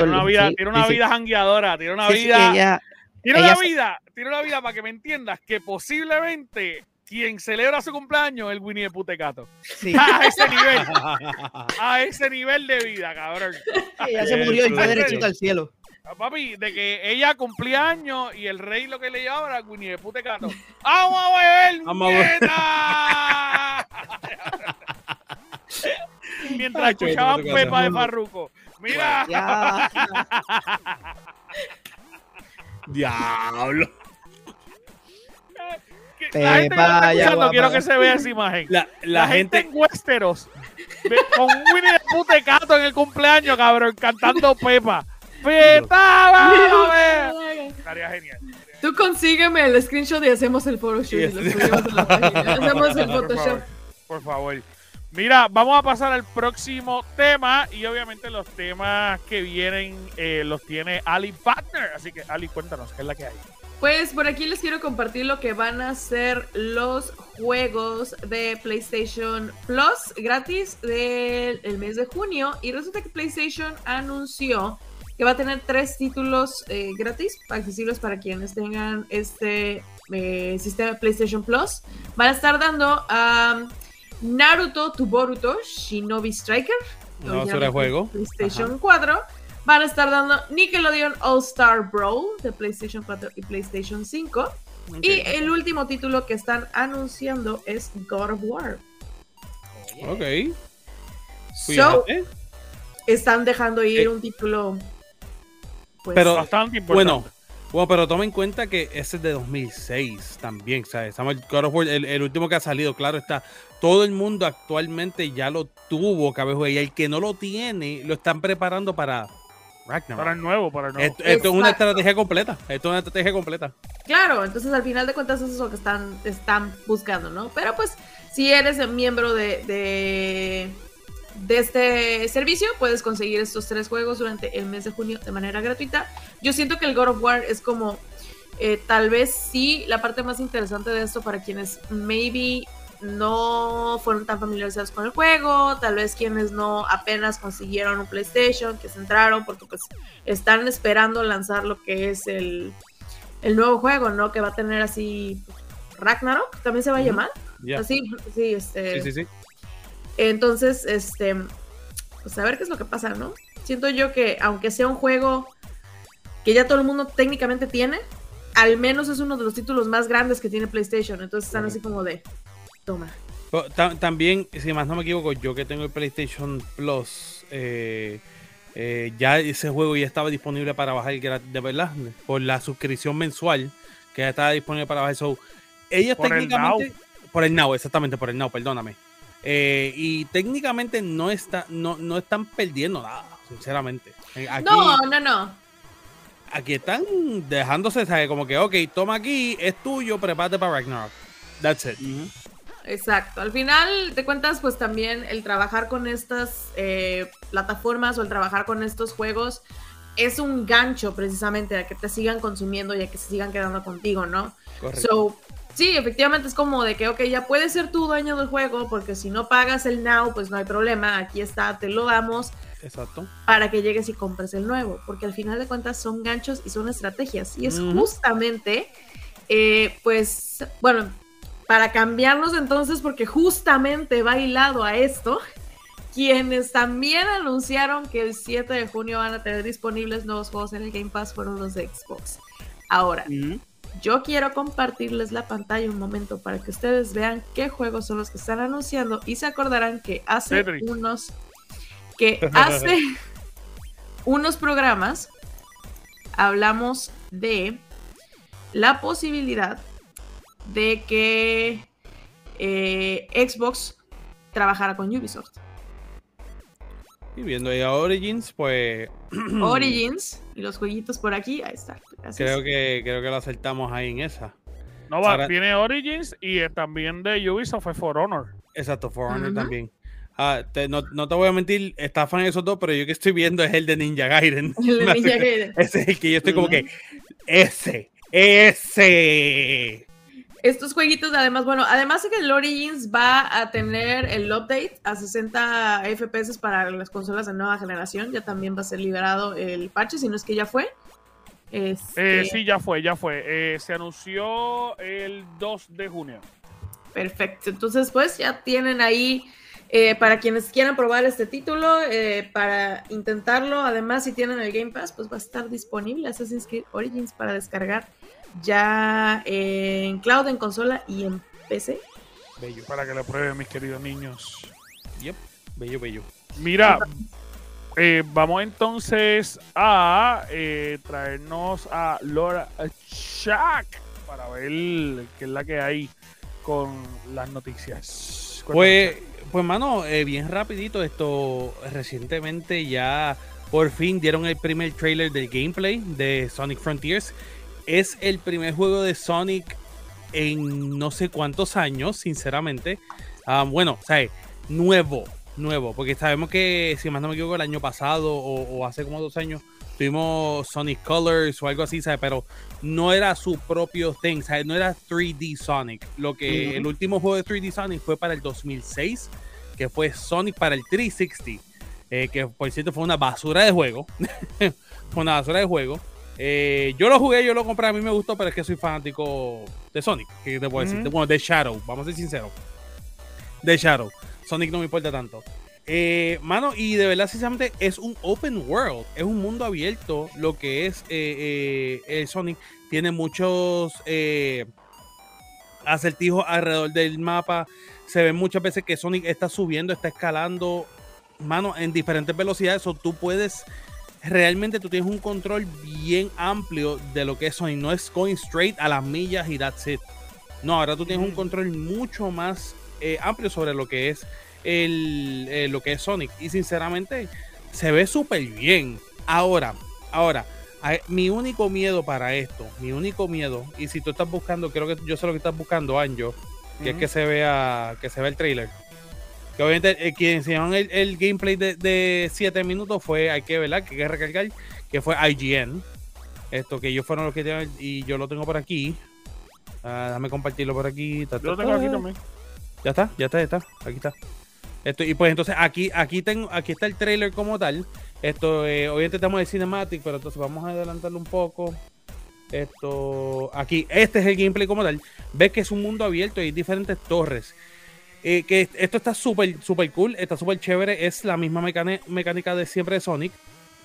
Speaker 1: una vida,
Speaker 3: sí,
Speaker 1: tiene una
Speaker 3: sí,
Speaker 1: vida jangueadora, tiene una
Speaker 3: Sí,
Speaker 1: vida,
Speaker 3: ella-
Speaker 1: tiene
Speaker 3: ella
Speaker 1: una vida, tiene una vida para que me entiendas que posiblemente quien celebra su cumpleaños es el Winnie de Putecato.
Speaker 3: sí.
Speaker 1: A ese nivel, *laughs* a ese nivel de vida, cabrón.
Speaker 3: ella se murió y fue derechito al cielo.
Speaker 1: Ah, Papi, de que ella cumplía años y el rey lo que le llevaba era Winnie de Putecato. ¡Vamos a beber!
Speaker 2: Vamos a beber. *laughs*
Speaker 1: Mientras
Speaker 2: Ay,
Speaker 1: escuchaban Pepa de. Farruco. Mira. *laughs*
Speaker 2: Diablo.
Speaker 1: Que la gente que está escuchando,
Speaker 3: guapa.
Speaker 1: quiero que se vea esa imagen.
Speaker 2: La,
Speaker 1: La,
Speaker 2: la
Speaker 1: gente,
Speaker 2: gente,
Speaker 1: en Westeros con Winnie de Putecato en el cumpleaños, cabrón, cantando Pepa. ¡Pepa! Estaría genial.
Speaker 4: Tú consígueme el screenshot y hacemos el photoshoot y lo
Speaker 2: Yes.
Speaker 4: subimos en la página. *laughs* Hacemos el
Speaker 1: Por
Speaker 4: Photoshop.
Speaker 1: favor, por favor. Mira, vamos a pasar al próximo tema y obviamente los temas que vienen eh, los tiene Ali Partner. Así que Ali, cuéntanos, ¿qué es la que hay?
Speaker 4: Pues por aquí les quiero compartir lo que van a ser los juegos de PlayStation Plus gratis del el mes de junio. Y resulta que PlayStation anunció que va a tener tres títulos eh, gratis, accesibles para quienes tengan este eh, sistema de PlayStation Plus. Van a estar dando a Naruto to Boruto Shinobi Striker.
Speaker 2: No, el juego.
Speaker 4: PlayStation 4. Van a estar dando Nickelodeon All Star Brawl de PlayStation 4 y PlayStation 5. Y el último título que están anunciando es God of War.
Speaker 2: Ok.
Speaker 4: So, están dejando ir
Speaker 2: Eh,
Speaker 4: un título. Pues,
Speaker 2: pero-
Speaker 1: Bastante importante.
Speaker 2: Bueno, bueno, pero toma en cuenta que ese es de 2006 también, ¿sabes? God of War, el, el último que ha salido, claro está. Todo el mundo actualmente ya lo tuvo, cabejo, y el que no lo tiene, lo están preparando para Ragnarok.
Speaker 1: para el nuevo, para el nuevo.
Speaker 2: Esto, esto es una estrategia completa. Esto es una estrategia completa.
Speaker 4: Claro, entonces al final de cuentas eso es lo que están, están buscando, ¿no? Pero pues si eres miembro de, de, de este servicio, puedes conseguir estos tres juegos durante el mes de junio de manera gratuita. Yo siento que el God of War es como Eh, tal vez sí, la parte más interesante de esto para quienes maybe no fueron tan familiarizados con el juego, tal vez quienes no apenas consiguieron un PlayStation, que se entraron porque pues están esperando lanzar lo que es el, el nuevo juego, ¿no? Que va a tener así Ragnarok, también se va a llamar. Así, sí, este.
Speaker 2: Sí, sí, sí.
Speaker 4: Entonces, este, pues a ver qué es lo que pasa, ¿no? Siento yo que aunque sea un juego que ya todo el mundo técnicamente tiene, al menos es uno de los títulos más grandes que tiene PlayStation. Entonces están así como de, toma.
Speaker 2: Pero ta- También, si más no me equivoco, yo que tengo el PlayStation Plus, eh, eh, ya ese juego ya estaba disponible para bajar de verdad, por la suscripción mensual, que ya estaba disponible para bajar. So, ellos
Speaker 1: Por el
Speaker 2: técnicamente. Por el Now, exactamente, por el Now, perdóname. Eh, y técnicamente no, está, no, no están perdiendo nada, sinceramente. Aquí,
Speaker 4: No, no, no.
Speaker 2: aquí están dejándose, ¿sabes? Como que, ok, toma aquí, es tuyo, prepárate para Ragnarok. That's it.
Speaker 4: Exacto. Al final de cuentas, pues también el trabajar con estas eh, plataformas o el trabajar con estos juegos es un gancho precisamente a que te sigan consumiendo y a que se sigan quedando contigo, ¿no?
Speaker 2: Correcto.
Speaker 4: So, sí, efectivamente es como de que, ok, ya puedes ser tú dueño del juego porque si no pagas el now, pues no hay problema, aquí está, te lo damos
Speaker 2: Exacto.
Speaker 4: para que llegues y compres el nuevo, porque al final de cuentas son ganchos y son estrategias. Y es justamente, eh, pues, bueno, para cambiarnos entonces, porque justamente va hilado a esto, quienes también anunciaron que el 7 de junio van a tener disponibles nuevos juegos en el Game Pass fueron los de Xbox. Ahora, yo quiero compartirles la pantalla un momento para que ustedes vean qué juegos son los que están anunciando y se acordarán que hace unos que hace *laughs* unos programas hablamos de la posibilidad de que eh, Xbox trabajara con Ubisoft.
Speaker 2: Y viendo ahí a Origins, pues *clears throat*
Speaker 4: Origins y los jueguitos por aquí, ahí está. Gracias.
Speaker 2: creo que creo que lo acertamos ahí en esa.
Speaker 1: No va,
Speaker 2: Ahora-
Speaker 1: viene Origins y eh, también de Ubisoft fue For Honor.
Speaker 2: Exacto, For Honor también. Ah, te- no, no te voy a mentir, estafan esos dos, pero yo que estoy viendo es el de Ninja Gaiden. *laughs*
Speaker 4: El de Ninja *laughs* Gaiden.
Speaker 2: Ese es el que yo estoy como que. Ese, ese.
Speaker 4: Estos jueguitos, además, bueno, además de que el Origins va a tener el update a 60 FPS para las consolas de nueva generación, ya también va a ser liberado el parche, si no es que ya fue. Este,
Speaker 1: Eh, sí, ya fue, ya fue. Eh, se anunció el 2 de junio.
Speaker 4: Perfecto. Entonces, pues ya tienen ahí eh, para quienes quieran probar este título, eh, para intentarlo. Además, si tienen el Game Pass, pues va a estar disponible Assassin's Creed Origins para descargar ya en cloud, en consola y en PC.
Speaker 2: Bello.
Speaker 1: Para que lo prueben, mis queridos niños.
Speaker 2: Yep. Bello, bello.
Speaker 1: Mira, eh, vamos entonces a eh, traernos a Laura Shack para ver qué es la que hay con las noticias.
Speaker 2: Pues, pues mano, eh, bien rapidito, esto recientemente ya por fin dieron el primer trailer del gameplay de Sonic Frontiers. Es el primer juego de Sonic en no sé cuántos años, sinceramente. Ah, bueno, ¿sabes? Nuevo, nuevo, porque sabemos que, si más no me equivoco, el año pasado o, o hace como dos años tuvimos Sonic Colors o algo así, ¿sabes? Pero no era su propio thing, ¿sabes? No era 3D Sonic. Lo que el último juego de 3D Sonic fue para el 2006, que fue Sonic para el 360, eh, que por cierto fue una basura de juego. *laughs* fue una basura de juego. Eh, yo lo jugué, yo lo compré, a mí me gustó, pero es que soy fanático de Sonic, que te puedo decir, bueno, de Shadow, vamos a ser sinceros. De Shadow. Sonic no me importa tanto. Eh, mano, y de verdad, sinceramente, es un open world, es un mundo abierto. Lo que es eh, el Sonic tiene muchos acertijos alrededor del mapa. Se ven muchas veces que Sonic está subiendo, está escalando, mano, en diferentes velocidades. O tú puedes, realmente, tú tienes un control bien amplio de lo que es Sonic. No es going straight a las millas y that's it. No, ahora tú tienes un
Speaker 1: Ujú.
Speaker 2: control mucho más eh, amplio sobre lo que es el, eh, lo que es Sonic. Y sinceramente, se ve súper bien. Ahora, ahora, mi único miedo para esto, mi único miedo, y si tú estás buscando, creo que yo sé lo que estás buscando, Anjo, que es que se vea, que se vea el trailer. Que obviamente eh, quien enseñaron el, el gameplay de 7 minutos fue, hay que, ¿verdad? Que hay que recargar, que fue IGN. Esto que ellos fueron los que tienen y yo lo tengo por aquí. Ah, déjame compartirlo por aquí. ta,
Speaker 1: Yo lo tengo aquí
Speaker 2: ta.
Speaker 1: también.
Speaker 2: Ya está, ya está, ya está. Aquí está. Esto, y pues entonces aquí, aquí tengo, aquí está el trailer como tal. Esto, eh, obviamente estamos de Cinematic, pero entonces vamos a adelantarlo un poco. Esto, aquí, este es el gameplay como tal. Ves que es un mundo abierto y hay diferentes torres. Eh, que esto está súper, súper cool, está súper chévere. Es la misma mecánica de siempre de Sonic.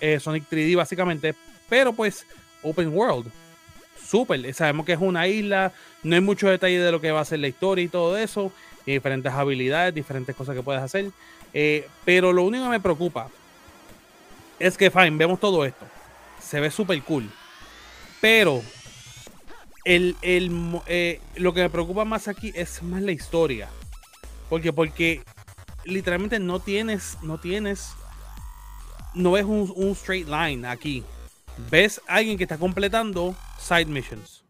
Speaker 2: eh, Sonic 3D básicamente, pero pues open world. Súper, sabemos que es una isla, no hay mucho detalle de lo que va a ser la historia y todo eso, y diferentes habilidades, diferentes cosas que puedes hacer. eh, pero lo único que me preocupa es que, fine, vemos todo esto, se ve súper cool, pero el, el lo que me preocupa más aquí es más la historia. Porque, porque literalmente no tienes, no tienes, no ves un, un straight line aquí. Ves a alguien que está completando side missions.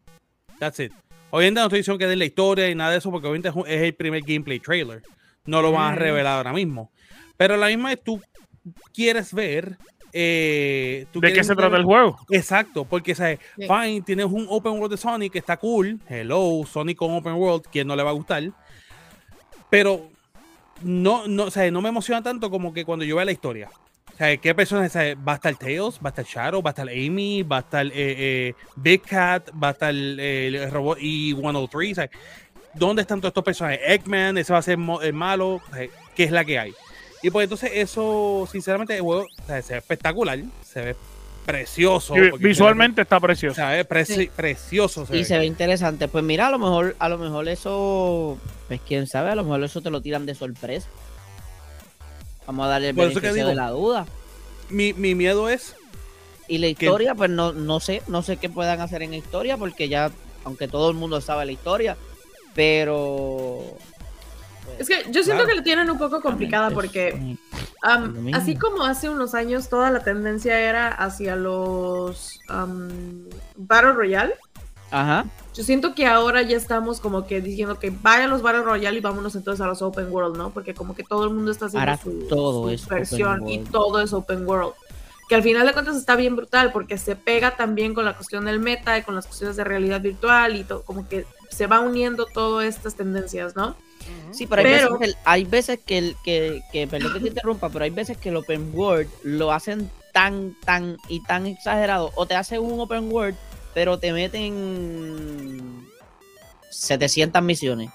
Speaker 2: That's it. Obviamente no estoy diciendo que den la historia y nada de eso, porque obviamente es, un- es el primer gameplay trailer. No lo van a
Speaker 1: Mm.
Speaker 2: revelar ahora mismo. Pero a la misma vez tú quieres ver. eh, tú
Speaker 1: ¿De qué se trata
Speaker 2: ver-
Speaker 1: el juego?
Speaker 2: Exacto, porque ¿sabes?
Speaker 3: Sí.
Speaker 2: fine, tienes un open world de Sonic que está cool. Hello, Sonic con open world, ¿quién no le va a gustar? Pero no, no, o sea, no me emociona tanto como que cuando yo vea la historia. O sea, ¿qué personas? o sea, va a estar Tails, va a estar Shadow, va a estar Amy, va a estar eh, eh, Big Cat, va a estar eh, el robot y 103. O sea, ¿Dónde están todos estos personajes? Eggman, ese va a ser el malo, o sea, ¿qué es la que hay? Y pues entonces eso, sinceramente, el juego o sea, se ve espectacular, se ve precioso.
Speaker 1: Visualmente está
Speaker 2: o
Speaker 1: precioso.
Speaker 2: sea, es preci-
Speaker 3: Sí.
Speaker 2: precioso. Se
Speaker 3: Y
Speaker 2: ve.
Speaker 3: se ve interesante. Pues mira, a lo mejor, a lo mejor eso, pues quién sabe, a lo mejor eso te lo tiran de sorpresa. Vamos a darle el
Speaker 2: Por eso que
Speaker 3: beneficio de la duda.
Speaker 2: mi, mi miedo es
Speaker 3: Y la
Speaker 2: Que-
Speaker 3: historia, pues no, no sé, no sé qué puedan hacer en la historia, porque ya, aunque todo el mundo sabe la historia, pero pues,
Speaker 4: Es que yo siento
Speaker 2: Claro.
Speaker 4: que la tienen un poco complicada porque um,
Speaker 3: lo
Speaker 4: así como hace unos años toda la tendencia era hacia los um, Battle Royale,
Speaker 3: Ajá.
Speaker 4: yo siento que ahora ya estamos como que diciendo que vayan los Battle Royale y vámonos entonces a los Open World, ¿no? Porque como que todo el mundo está haciendo
Speaker 3: Ahora
Speaker 4: su,
Speaker 3: todo
Speaker 4: su versión y
Speaker 3: world.
Speaker 4: todo es Open World. Que al final de cuentas está bien brutal porque se pega también con la cuestión del meta y con las cuestiones de realidad virtual y todo, como que se va uniendo todas estas tendencias, ¿no?
Speaker 3: Sí, pero hay
Speaker 4: Pero-
Speaker 3: veces, que, el- hay veces que, el- que, que, perdón que te interrumpa, pero hay veces que el open world lo hacen tan, tan y tan exagerado. O te hacen un open world, pero te meten 700 misiones,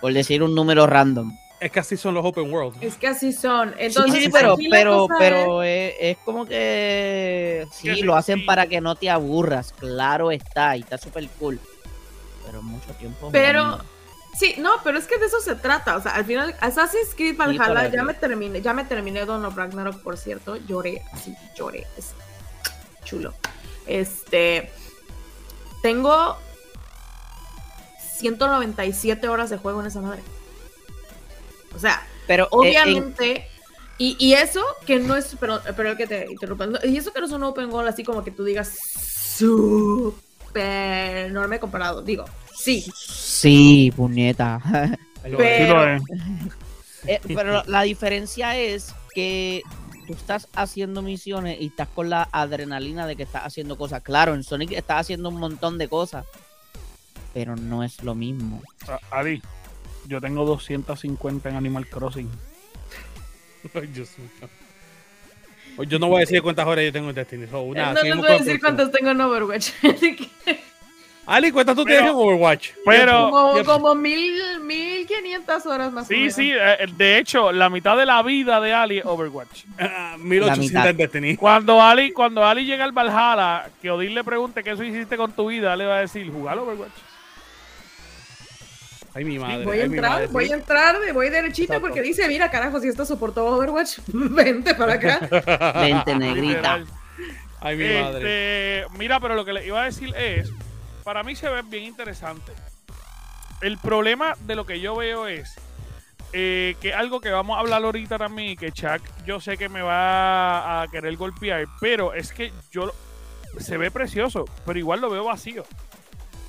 Speaker 3: por decir un número random.
Speaker 2: es que así son los open world.
Speaker 4: Es que así son.
Speaker 3: Sí,
Speaker 4: Entonces,
Speaker 3: sí, pero,
Speaker 4: la
Speaker 3: pero,
Speaker 4: cosa
Speaker 3: pero es, es como que sí,
Speaker 1: Que sí,
Speaker 3: lo hacen
Speaker 1: sí.
Speaker 3: para que no te aburras, claro está, y está súper cool. Pero mucho tiempo.
Speaker 4: Pero, sí, no, pero es que de eso se trata. O sea, al final, Assassin's Creed Valhalla, ya me terminé, ya me terminé Dawn of Ragnarok, por cierto. Lloré, sí, lloré. Es chulo. Este. Tengo 197 horas de juego en esa madre. O sea,
Speaker 3: Pero, eh, en-
Speaker 4: obviamente. Y, y eso que no es. Pero, pero que te interrumpa. Y eso que no es un open goal así como que tú digas. Súper enorme comparado. Digo, sí.
Speaker 3: sí, puñeta.
Speaker 4: Pero-
Speaker 1: es.
Speaker 3: Eh, pero la diferencia es que tú estás haciendo misiones y estás con la adrenalina de que estás haciendo cosas. Claro, en Sonic estás haciendo un montón de cosas, pero no es lo mismo.
Speaker 1: Ah, Ali, yo tengo 250 en Animal Crossing. *laughs*
Speaker 2: Ay, Dios mío. Yo no voy a decir cuántas horas yo tengo en Destiny. so,
Speaker 4: Eh,
Speaker 2: nada,
Speaker 4: no les
Speaker 2: seguimos
Speaker 4: voy a decir cuántos tengo en Overwatch. *laughs*
Speaker 2: Ali, ¿cuántas tú tienes en Overwatch?
Speaker 1: pero-
Speaker 4: como, mil, mil quinientas horas más o
Speaker 1: Sí,
Speaker 4: menos.
Speaker 1: sí, eh, de hecho, la mitad de la vida de Ali es Overwatch. *laughs*
Speaker 2: Ah,
Speaker 3: La
Speaker 2: 1800
Speaker 3: mitad.
Speaker 2: en Destiny.
Speaker 1: Cuando Ali, cuando Ali llega al Valhalla, que Odín le pregunte qué eso hiciste con tu vida, le va a decir, jugar Overwatch.
Speaker 2: Ay, mi madre.
Speaker 4: Voy a
Speaker 2: ay, mi
Speaker 4: entrar,
Speaker 2: madre,
Speaker 4: voy
Speaker 2: sí.
Speaker 4: a entrar, de- voy derechito
Speaker 2: Exacto.
Speaker 4: porque dice, mira carajo, si esto soportó Overwatch, *laughs* vente para acá.
Speaker 3: Vente, negrita.
Speaker 2: Ay, mi madre.
Speaker 1: Este, mira, pero lo que le iba a decir es, para mí se ve bien interesante. El problema de lo que yo veo es eh, que algo que vamos a hablar ahorita también, que Chuck yo sé que me va a querer golpear, pero es que yo se ve precioso, pero igual lo veo vacío.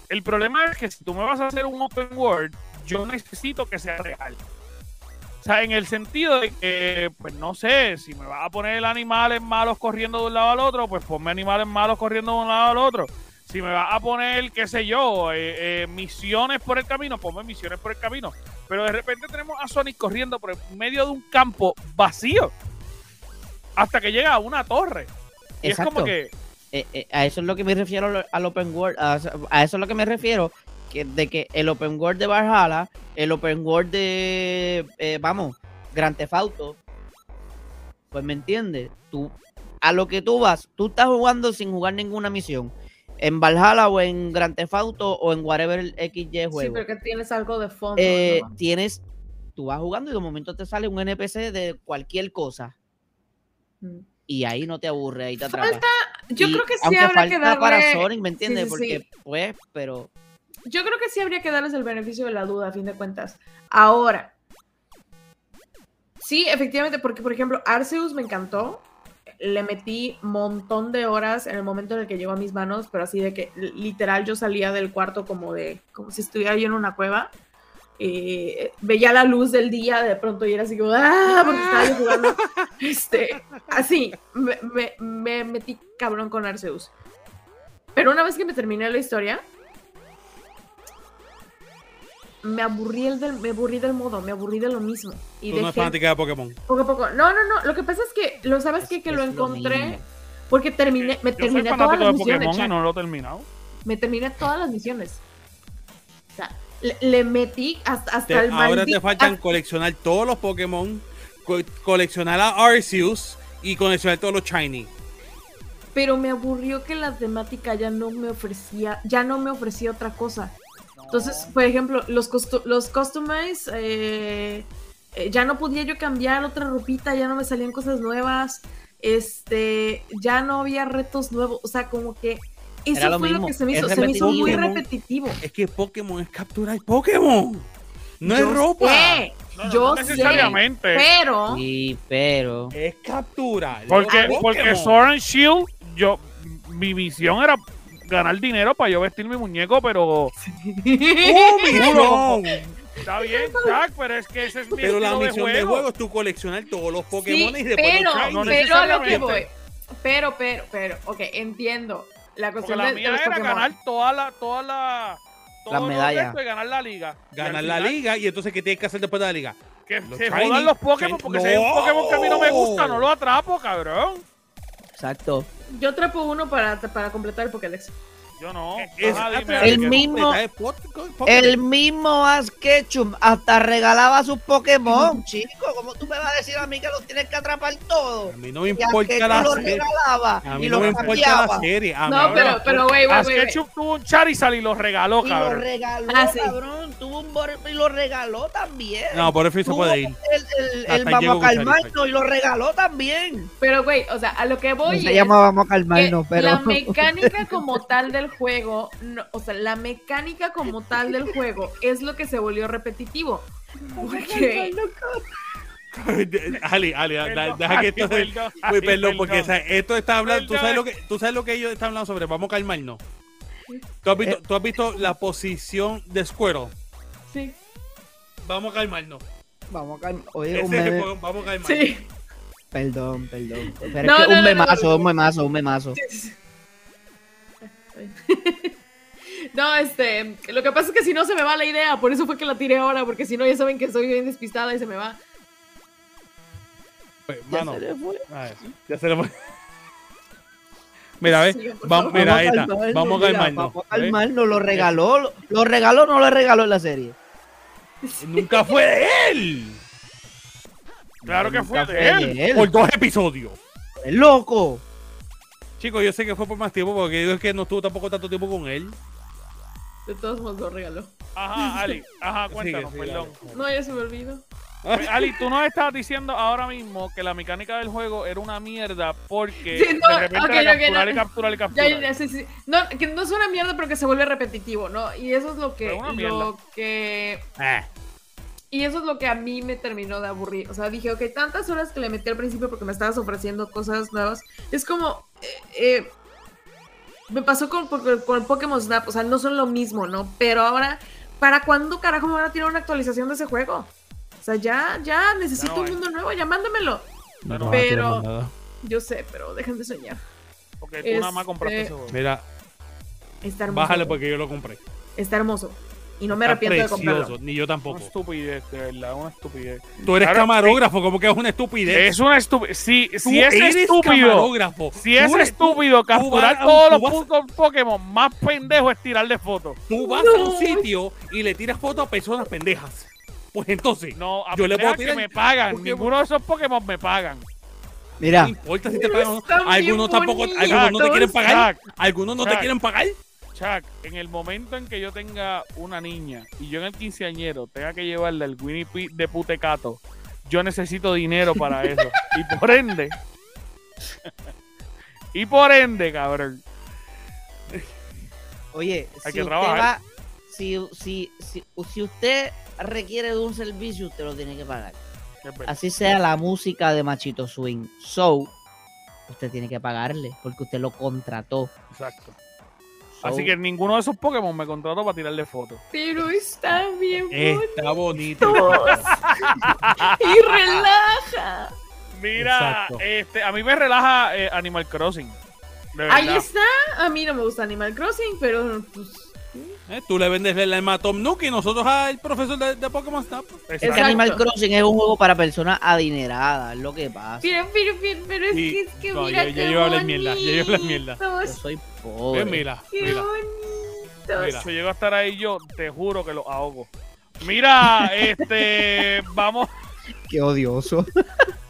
Speaker 1: El problema es que si tú me vas a hacer un open world, yo necesito que sea real. O sea, en el sentido de que, pues no sé, si me vas a poner animales malos corriendo de un lado al otro, pues ponme animales malos corriendo de un lado al otro. Si me vas a poner, qué sé yo, eh, eh, misiones por el camino, ponme misiones por el camino. Pero de repente tenemos a Sonic corriendo por el medio de un campo vacío hasta que llega a una torre. Y es como que,
Speaker 3: Eh, a eso es lo que me refiero al- al open world. A, a eso es lo que me refiero. Que, de que el open world de Valhalla, el open world de, vamos, Grand Theft Auto, pues me entiendes. Tú, a lo que tú vas, tú estás jugando sin jugar ninguna misión. En Valhalla o en Grand Theft Auto o en whatever XY
Speaker 4: Sí,
Speaker 3: juego.
Speaker 4: pero que tienes algo de fondo.
Speaker 3: eh,
Speaker 4: ¿no?
Speaker 3: tienes, tú vas jugando y de momento te sale un NPC de cualquier cosa.
Speaker 4: Mm.
Speaker 3: Y ahí no te aburre, ahí te
Speaker 4: Falta-
Speaker 3: atrapa.
Speaker 4: Yo
Speaker 3: Y
Speaker 4: creo que sí habrá que
Speaker 3: falta
Speaker 4: darle...
Speaker 3: para Sonic, ¿me entiendes?
Speaker 4: sí,
Speaker 3: Porque,
Speaker 4: sí.
Speaker 3: pues, pero
Speaker 4: Yo creo que sí habría que darles el beneficio de la duda, a fin de cuentas. Ahora, sí, efectivamente, porque, por ejemplo, Arceus me encantó. Le metí montón de horas en el momento en el que llegó a mis manos, pero así de que literal yo salía del cuarto como de, como si estuviera yo en una cueva. Eh, veía la luz del día de pronto y era así como, ¡ah! Porque estaba yo jugando. *laughs* Este, así, me, me- me metí cabrón con Arceus. Pero una vez que me terminé la historia, me aburrí, el del, me aburrí del modo, me aburrí de lo mismo. Y
Speaker 2: Tú no
Speaker 4: dejé
Speaker 2: fanática de Pokémon.
Speaker 4: poco a poco. No, no, no. Lo que pasa es que, lo sabes que,
Speaker 3: Es-
Speaker 4: que lo
Speaker 3: es lo
Speaker 4: encontré porque terminé, me
Speaker 1: yo soy
Speaker 4: terminé todas
Speaker 1: fanático
Speaker 4: las
Speaker 1: de
Speaker 4: misiones.
Speaker 1: Pokémon y no lo he terminado.
Speaker 4: Me terminé todas las misiones. O sea, le, le metí hasta, hasta
Speaker 2: Te-
Speaker 4: el
Speaker 2: ahora
Speaker 4: maldito-
Speaker 2: te faltan
Speaker 4: hasta-
Speaker 2: coleccionar todos los Pokémon, co- coleccionar a Arceus y coleccionar todos los Shiny.
Speaker 4: pero me aburrió que la temática ya no me ofrecía, ya no me ofrecía otra cosa. Entonces, por ejemplo, los, los customize, eh, eh, ya no podía yo cambiar otra ropita, ya no me salían cosas nuevas, este, ya no había retos nuevos, o sea, como que eso
Speaker 3: Era lo
Speaker 4: fue lo que se me hizo, se me hizo muy
Speaker 2: repetitivo. Es que Pokémon es capturar Pokémon. No es ropa.
Speaker 4: sé,
Speaker 1: No, no,
Speaker 4: yo
Speaker 1: no
Speaker 4: sé,
Speaker 1: necesariamente.
Speaker 4: pero
Speaker 3: sí, pero
Speaker 2: Es capturar.
Speaker 1: Porque, porque. Sword and Shield, yo, mi misión era ganar dinero para yo vestir mi muñeco, pero
Speaker 2: ¡Oh, misión! *laughs*
Speaker 1: está bien, Jack, pero es que ese es mi
Speaker 2: Pero la misión
Speaker 1: de
Speaker 2: de
Speaker 1: juego.
Speaker 2: es tú coleccionar todos los Pokémon
Speaker 4: Sí,
Speaker 2: y después
Speaker 4: pero,
Speaker 2: los
Speaker 1: no
Speaker 4: pero a lo que voy. Pero, pero, pero, ok, entiendo. La
Speaker 1: Porque
Speaker 4: cuestión
Speaker 1: la
Speaker 4: de, de
Speaker 1: mía
Speaker 4: los
Speaker 1: era
Speaker 4: Pokémon.
Speaker 1: ganar toda la, toda la,
Speaker 3: Las medallas.
Speaker 1: y ganar la liga.
Speaker 2: Ganar la liga y entonces ¿qué tienes que hacer después de la liga?
Speaker 1: Que
Speaker 2: Los
Speaker 1: se jodan los Pokémon, porque si hay un
Speaker 2: ¡No!
Speaker 1: Pokémon que a mí no me gusta, no lo atrapo, cabrón.
Speaker 3: exacto.
Speaker 4: Yo atrapo uno para, para completar el Pokédex.
Speaker 1: Yo no.
Speaker 2: Es-
Speaker 1: Ajá, dime,
Speaker 3: el mismo-
Speaker 2: Es.
Speaker 3: El mismo Ash Ketchum hasta regalaba sus Pokémon, chico. ¿Cómo tú me vas a decir a mí que los tienes que atrapar todos?
Speaker 2: A mí no me importa la serie.
Speaker 3: regalaba
Speaker 2: A mí
Speaker 3: y
Speaker 2: no me importa la serie. A mí
Speaker 4: No, pero,
Speaker 2: me
Speaker 4: pero, güey, güey,
Speaker 1: Ash
Speaker 4: güey.
Speaker 1: Ketchum tuvo un Charizard y lo regaló,
Speaker 3: Y lo
Speaker 1: cabrón.
Speaker 3: regaló,
Speaker 4: Ah, sí.
Speaker 3: cabrón. Tuvo un y lo regaló también.
Speaker 2: No, por eso se puede ir.
Speaker 3: El, el, el Vamos calmarnos y lo regaló también.
Speaker 4: Pero, güey, o sea, a lo que voy
Speaker 3: No se
Speaker 4: es
Speaker 3: llama Vamos calmarnos, pero.
Speaker 4: la mecánica como tal del juego, no, o sea, la mecánica como tal del juego es lo que se volvió repetitivo. Porque,
Speaker 2: Ali, Ali,
Speaker 1: Perdón,
Speaker 2: deja que esto se...
Speaker 1: perdón,
Speaker 2: Uy, perdón, porque o sea, esto está hablando, ¿tú sabes, lo que, tú sabes lo que ellos están hablando sobre, vamos a calmarnos. ¿Tú has visto,
Speaker 3: Eh.
Speaker 2: tú has visto la posición de Squirtle?
Speaker 4: sí,
Speaker 2: Vamos a calmarnos.
Speaker 3: Vamos a calmarnos. Oye,
Speaker 2: Ese
Speaker 3: un
Speaker 2: es el
Speaker 3: meme.
Speaker 2: juego, vamos a calmarnos.
Speaker 4: sí.
Speaker 3: Perdón, perdón. Pero
Speaker 4: No,
Speaker 3: es que
Speaker 4: no,
Speaker 3: un
Speaker 4: no,
Speaker 3: memazo,
Speaker 4: no, no.
Speaker 3: un memazo, un memazo. *laughs*
Speaker 4: No, este, lo que pasa es que si no se me va la idea, por eso fue que la tiré ahora, porque si no ya saben que soy bien despistada y se me va.
Speaker 2: Pues,
Speaker 3: Ya
Speaker 2: Mano,
Speaker 3: se le fue.
Speaker 2: a ver, ya se le fue. *laughs* Mira, ve,
Speaker 4: Sigan, por
Speaker 2: vamos, mira, ahí está, vamos a calmarnos.
Speaker 3: Vamos a calmarnos, lo regaló. Lo, lo regaló o no lo regaló en la serie.
Speaker 2: Nunca fue de él.
Speaker 1: Claro que fue
Speaker 3: Nunca
Speaker 1: de él.
Speaker 2: Por dos episodios.
Speaker 3: ¡Es loco!
Speaker 2: Chicos, yo sé que fue por más tiempo, porque digo es que no estuvo tampoco tanto tiempo con él.
Speaker 4: De todos modos lo regaló.
Speaker 1: Ajá, *laughs* Ali. Ajá, cuéntanos, perdón.
Speaker 4: No, ya se me olvidó.
Speaker 1: Pues, Ali, tú nos estabas diciendo ahora mismo que la mecánica del juego era una mierda porque
Speaker 4: Sí, no,
Speaker 1: de repente
Speaker 4: ok,
Speaker 1: era
Speaker 4: ok,
Speaker 1: capturar
Speaker 4: no.
Speaker 1: y capturar y
Speaker 4: Ya,
Speaker 1: capturar.
Speaker 4: ya, sí, sí. No, que no es una mierda, pero que se vuelve repetitivo, ¿no? Y eso es lo que,
Speaker 1: Pero una mierda.
Speaker 4: lo que
Speaker 2: Ah,
Speaker 4: Y eso es lo que a mí me terminó de aburrir. O sea, dije, ok, tantas horas que le metí al principio porque me estabas ofreciendo cosas nuevas. Es como. eh, eh, me pasó con, con, Pokémon Snap. O sea, no son lo mismo, ¿no? Pero ahora, ¿para cuándo carajo me van a tirar una actualización de ese juego? O sea, ya, ya necesito
Speaker 1: no
Speaker 4: un
Speaker 1: hay.
Speaker 4: mundo nuevo, ya mándamelo.
Speaker 2: No,
Speaker 1: Pero-
Speaker 2: no.
Speaker 4: Yo sé, pero dejen de soñar.
Speaker 1: Porque tú nada más compraste
Speaker 4: Este-
Speaker 1: ese juego.
Speaker 2: Mira,
Speaker 4: Está hermoso.
Speaker 2: bájale porque yo lo compré.
Speaker 4: Está hermoso. Y no me
Speaker 2: Está
Speaker 4: arrepiento de comprarlo.
Speaker 2: ni yo
Speaker 1: Una
Speaker 2: tampoco.
Speaker 1: estupidez, de verdad, una estupidez.
Speaker 2: Tú eres camarógrafo, como que es una estupidez.
Speaker 1: Es una estupidez. Si, si es estúpido,
Speaker 2: camarógrafo.
Speaker 1: si es
Speaker 2: eres-
Speaker 1: estúpido capturar todos los
Speaker 2: vas-
Speaker 1: puntos Pokémon, más pendejo es tirarle fotos.
Speaker 2: Tú vas
Speaker 4: No.
Speaker 2: a un sitio y le tiras fotos a personas pendejas. Pues entonces,
Speaker 1: No, a
Speaker 2: Yo le puedo tirar-
Speaker 1: que me pagan. Ninguno de esos Pokémon me pagan.
Speaker 3: Mira,
Speaker 2: no importa si te pagan o no. Algunos tampoco, algunos no te quieren pagar. Algunos no te quieren pagar.
Speaker 1: Chuck, en el momento en que yo tenga una niña y yo en el quinceañero tenga que llevarle el Winnie Pooh de putecato, yo necesito dinero para *laughs* eso. y por ende, *laughs* y por ende, cabrón,
Speaker 3: oye,
Speaker 1: Hay
Speaker 3: si
Speaker 1: que
Speaker 3: usted va, si, si, si, si usted requiere de un servicio, usted lo tiene que pagar. Así sea la música de Machito Swing. So, usted tiene que pagarle porque usted lo contrató.
Speaker 1: Exacto.
Speaker 3: So,
Speaker 1: Así que ninguno de esos Pokémon me contrató para tirarle fotos.
Speaker 4: Pero está bien
Speaker 2: Está bonito. *laughs*
Speaker 4: y relaja.
Speaker 1: Mira,
Speaker 2: Exacto.
Speaker 1: este, a mí me relaja eh, Animal Crossing.
Speaker 4: Ahí está. A mí no me gusta Animal Crossing, pero pues,
Speaker 2: Eh, Tú le vendes el alma a Tom Nook y nosotros al profesor de, de Pokémon Snap.
Speaker 3: es
Speaker 1: Exacto.
Speaker 3: que Animal. Crossing es un juego para personas adineradas, es lo que pasa.
Speaker 4: pero, pero, pero, pero es que es que
Speaker 2: no,
Speaker 4: mira
Speaker 2: yo hablé mierda, ya yo hablé mierda.
Speaker 3: Yo
Speaker 4: bonitos,
Speaker 3: soy pobre.
Speaker 2: mira,
Speaker 4: Qué
Speaker 2: mira.
Speaker 4: bonitos.
Speaker 2: Mira.
Speaker 1: Si llego a estar ahí yo, te juro que lo ahogo. Mira, *laughs* este, vamos.
Speaker 3: Qué odioso. *laughs*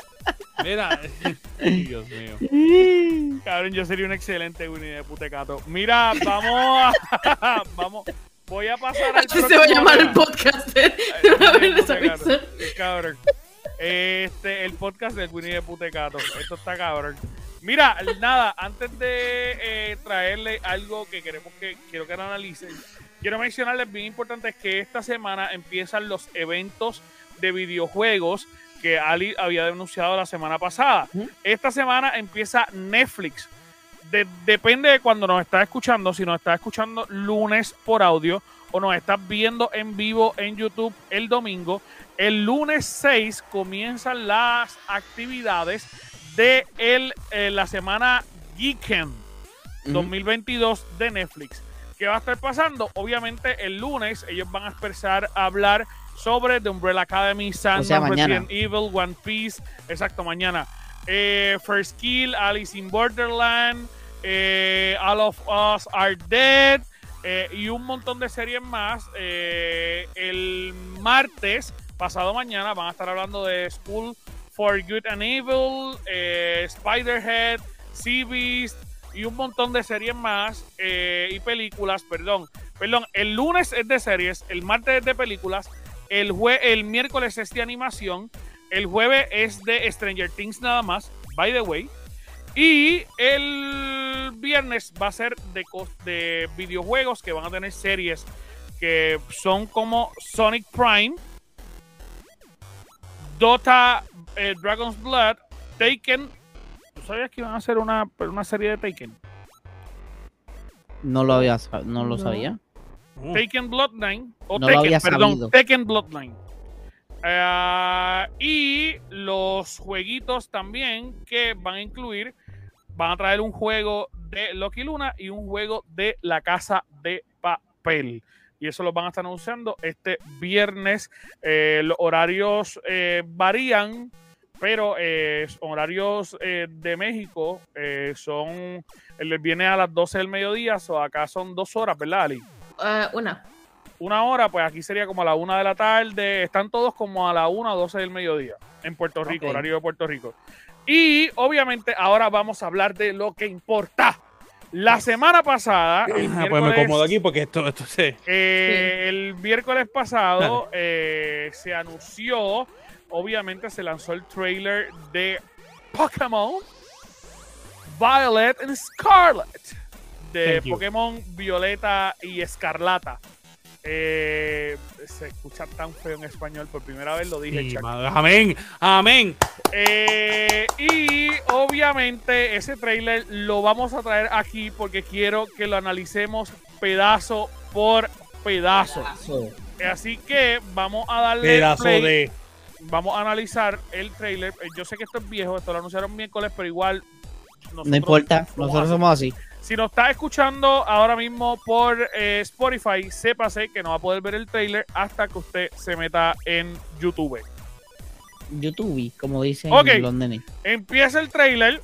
Speaker 2: Mira. *laughs* Dios mío. *laughs*
Speaker 1: Cabrón, yo sería un excelente Winnie de putecato. Mira, vamos a. *laughs* vamos. Voy a pasar al
Speaker 4: Así se va a llamar el podcast. ¿eh? De una vez
Speaker 1: Putecato. Cabrón. Este, el podcast del Winnie de Putecato. Esto está cabrón. Mira, nada, antes de eh, traerle algo que queremos que quiero que analicen, quiero mencionarles bien importante es que esta semana empiezan los eventos de videojuegos que Ali había denunciado la semana pasada. Esta semana empieza Netflix. De- depende de cuando nos estás escuchando, si nos estás escuchando lunes por audio o nos estás viendo en vivo en YouTube el domingo, el lunes 6 comienzan las actividades de el, eh, la semana Geekend 2022 de Netflix. ¿Qué va a estar pasando? Obviamente el lunes ellos van a empezar a hablar sobre The Umbrella Academy, Sandman,
Speaker 3: O sea, mañana.
Speaker 1: Resident Evil, One Piece, exacto, mañana. Eh, First Kill, Alice in Borderland, eh, All of Us Are Dead eh, y un montón de series más. El martes, pasado mañana, van a estar hablando de School for Good and Evil, Spider-Head, Sea Beast y un montón de series más y películas, perdón. Perdón, el lunes es de series, el martes es de películas, el, jue el miércoles es de animación, el jueves es de Stranger Things nada más, by the way. Y el viernes va a ser de, de videojuegos que van a tener series que son como Sonic Prime, Dota, eh, Dragon's Blood, Taken. ¿Tú sabías que iban a hacer una, una serie de Taken?
Speaker 3: No lo había, no lo
Speaker 4: No.
Speaker 3: sabía.
Speaker 1: Taken Bloodline. O
Speaker 3: No lo
Speaker 1: Taken,
Speaker 3: había
Speaker 1: perdón,
Speaker 3: sabido.
Speaker 1: Taken Bloodline. Ah, y los jueguitos también que van a incluir, van a traer un juego de Loki Luna y un juego de La Casa de Papel. Y eso lo van a estar anunciando este viernes. Eh, los horarios eh, varían, pero eh, horarios eh, de México eh, son, el viene a las 12 del mediodía, o acá son dos horas, ¿verdad, Ali?
Speaker 4: Eh, una.
Speaker 1: una hora, pues aquí sería como a la una de la tarde. Están todos como a la una o doce del mediodía en Puerto Rico,
Speaker 3: Ok.
Speaker 1: horario de Puerto Rico. Y obviamente ahora vamos a hablar de lo que importa. La semana pasada, el
Speaker 2: ah, pues me acomodo aquí porque esto, esto se.
Speaker 1: eh, el miércoles pasado eh, se anunció, obviamente se lanzó el trailer de Pokémon Violet and Scarlet, de
Speaker 2: Thank you.
Speaker 1: Pokémon Violeta y Escarlata. Eh, se escucha tan feo en español, por primera vez lo dije.
Speaker 2: Sí, amén, amén.
Speaker 1: Eh, y obviamente ese trailer lo vamos a traer aquí porque quiero que lo analicemos pedazo por pedazo. Así que vamos a darle
Speaker 2: Pedazo
Speaker 1: play.
Speaker 2: de.
Speaker 1: vamos a analizar el trailer. Eh, Yo sé que esto es viejo, esto lo anunciaron miércoles, pero igual.
Speaker 3: No importa, nosotros somos así.
Speaker 1: Si nos está escuchando ahora mismo por eh, Spotify, sépase que no va a poder ver el trailer hasta que usted se meta en YouTube.
Speaker 3: YouTube, como dicen
Speaker 1: Ok.
Speaker 3: los nenes.
Speaker 1: Empieza el trailer.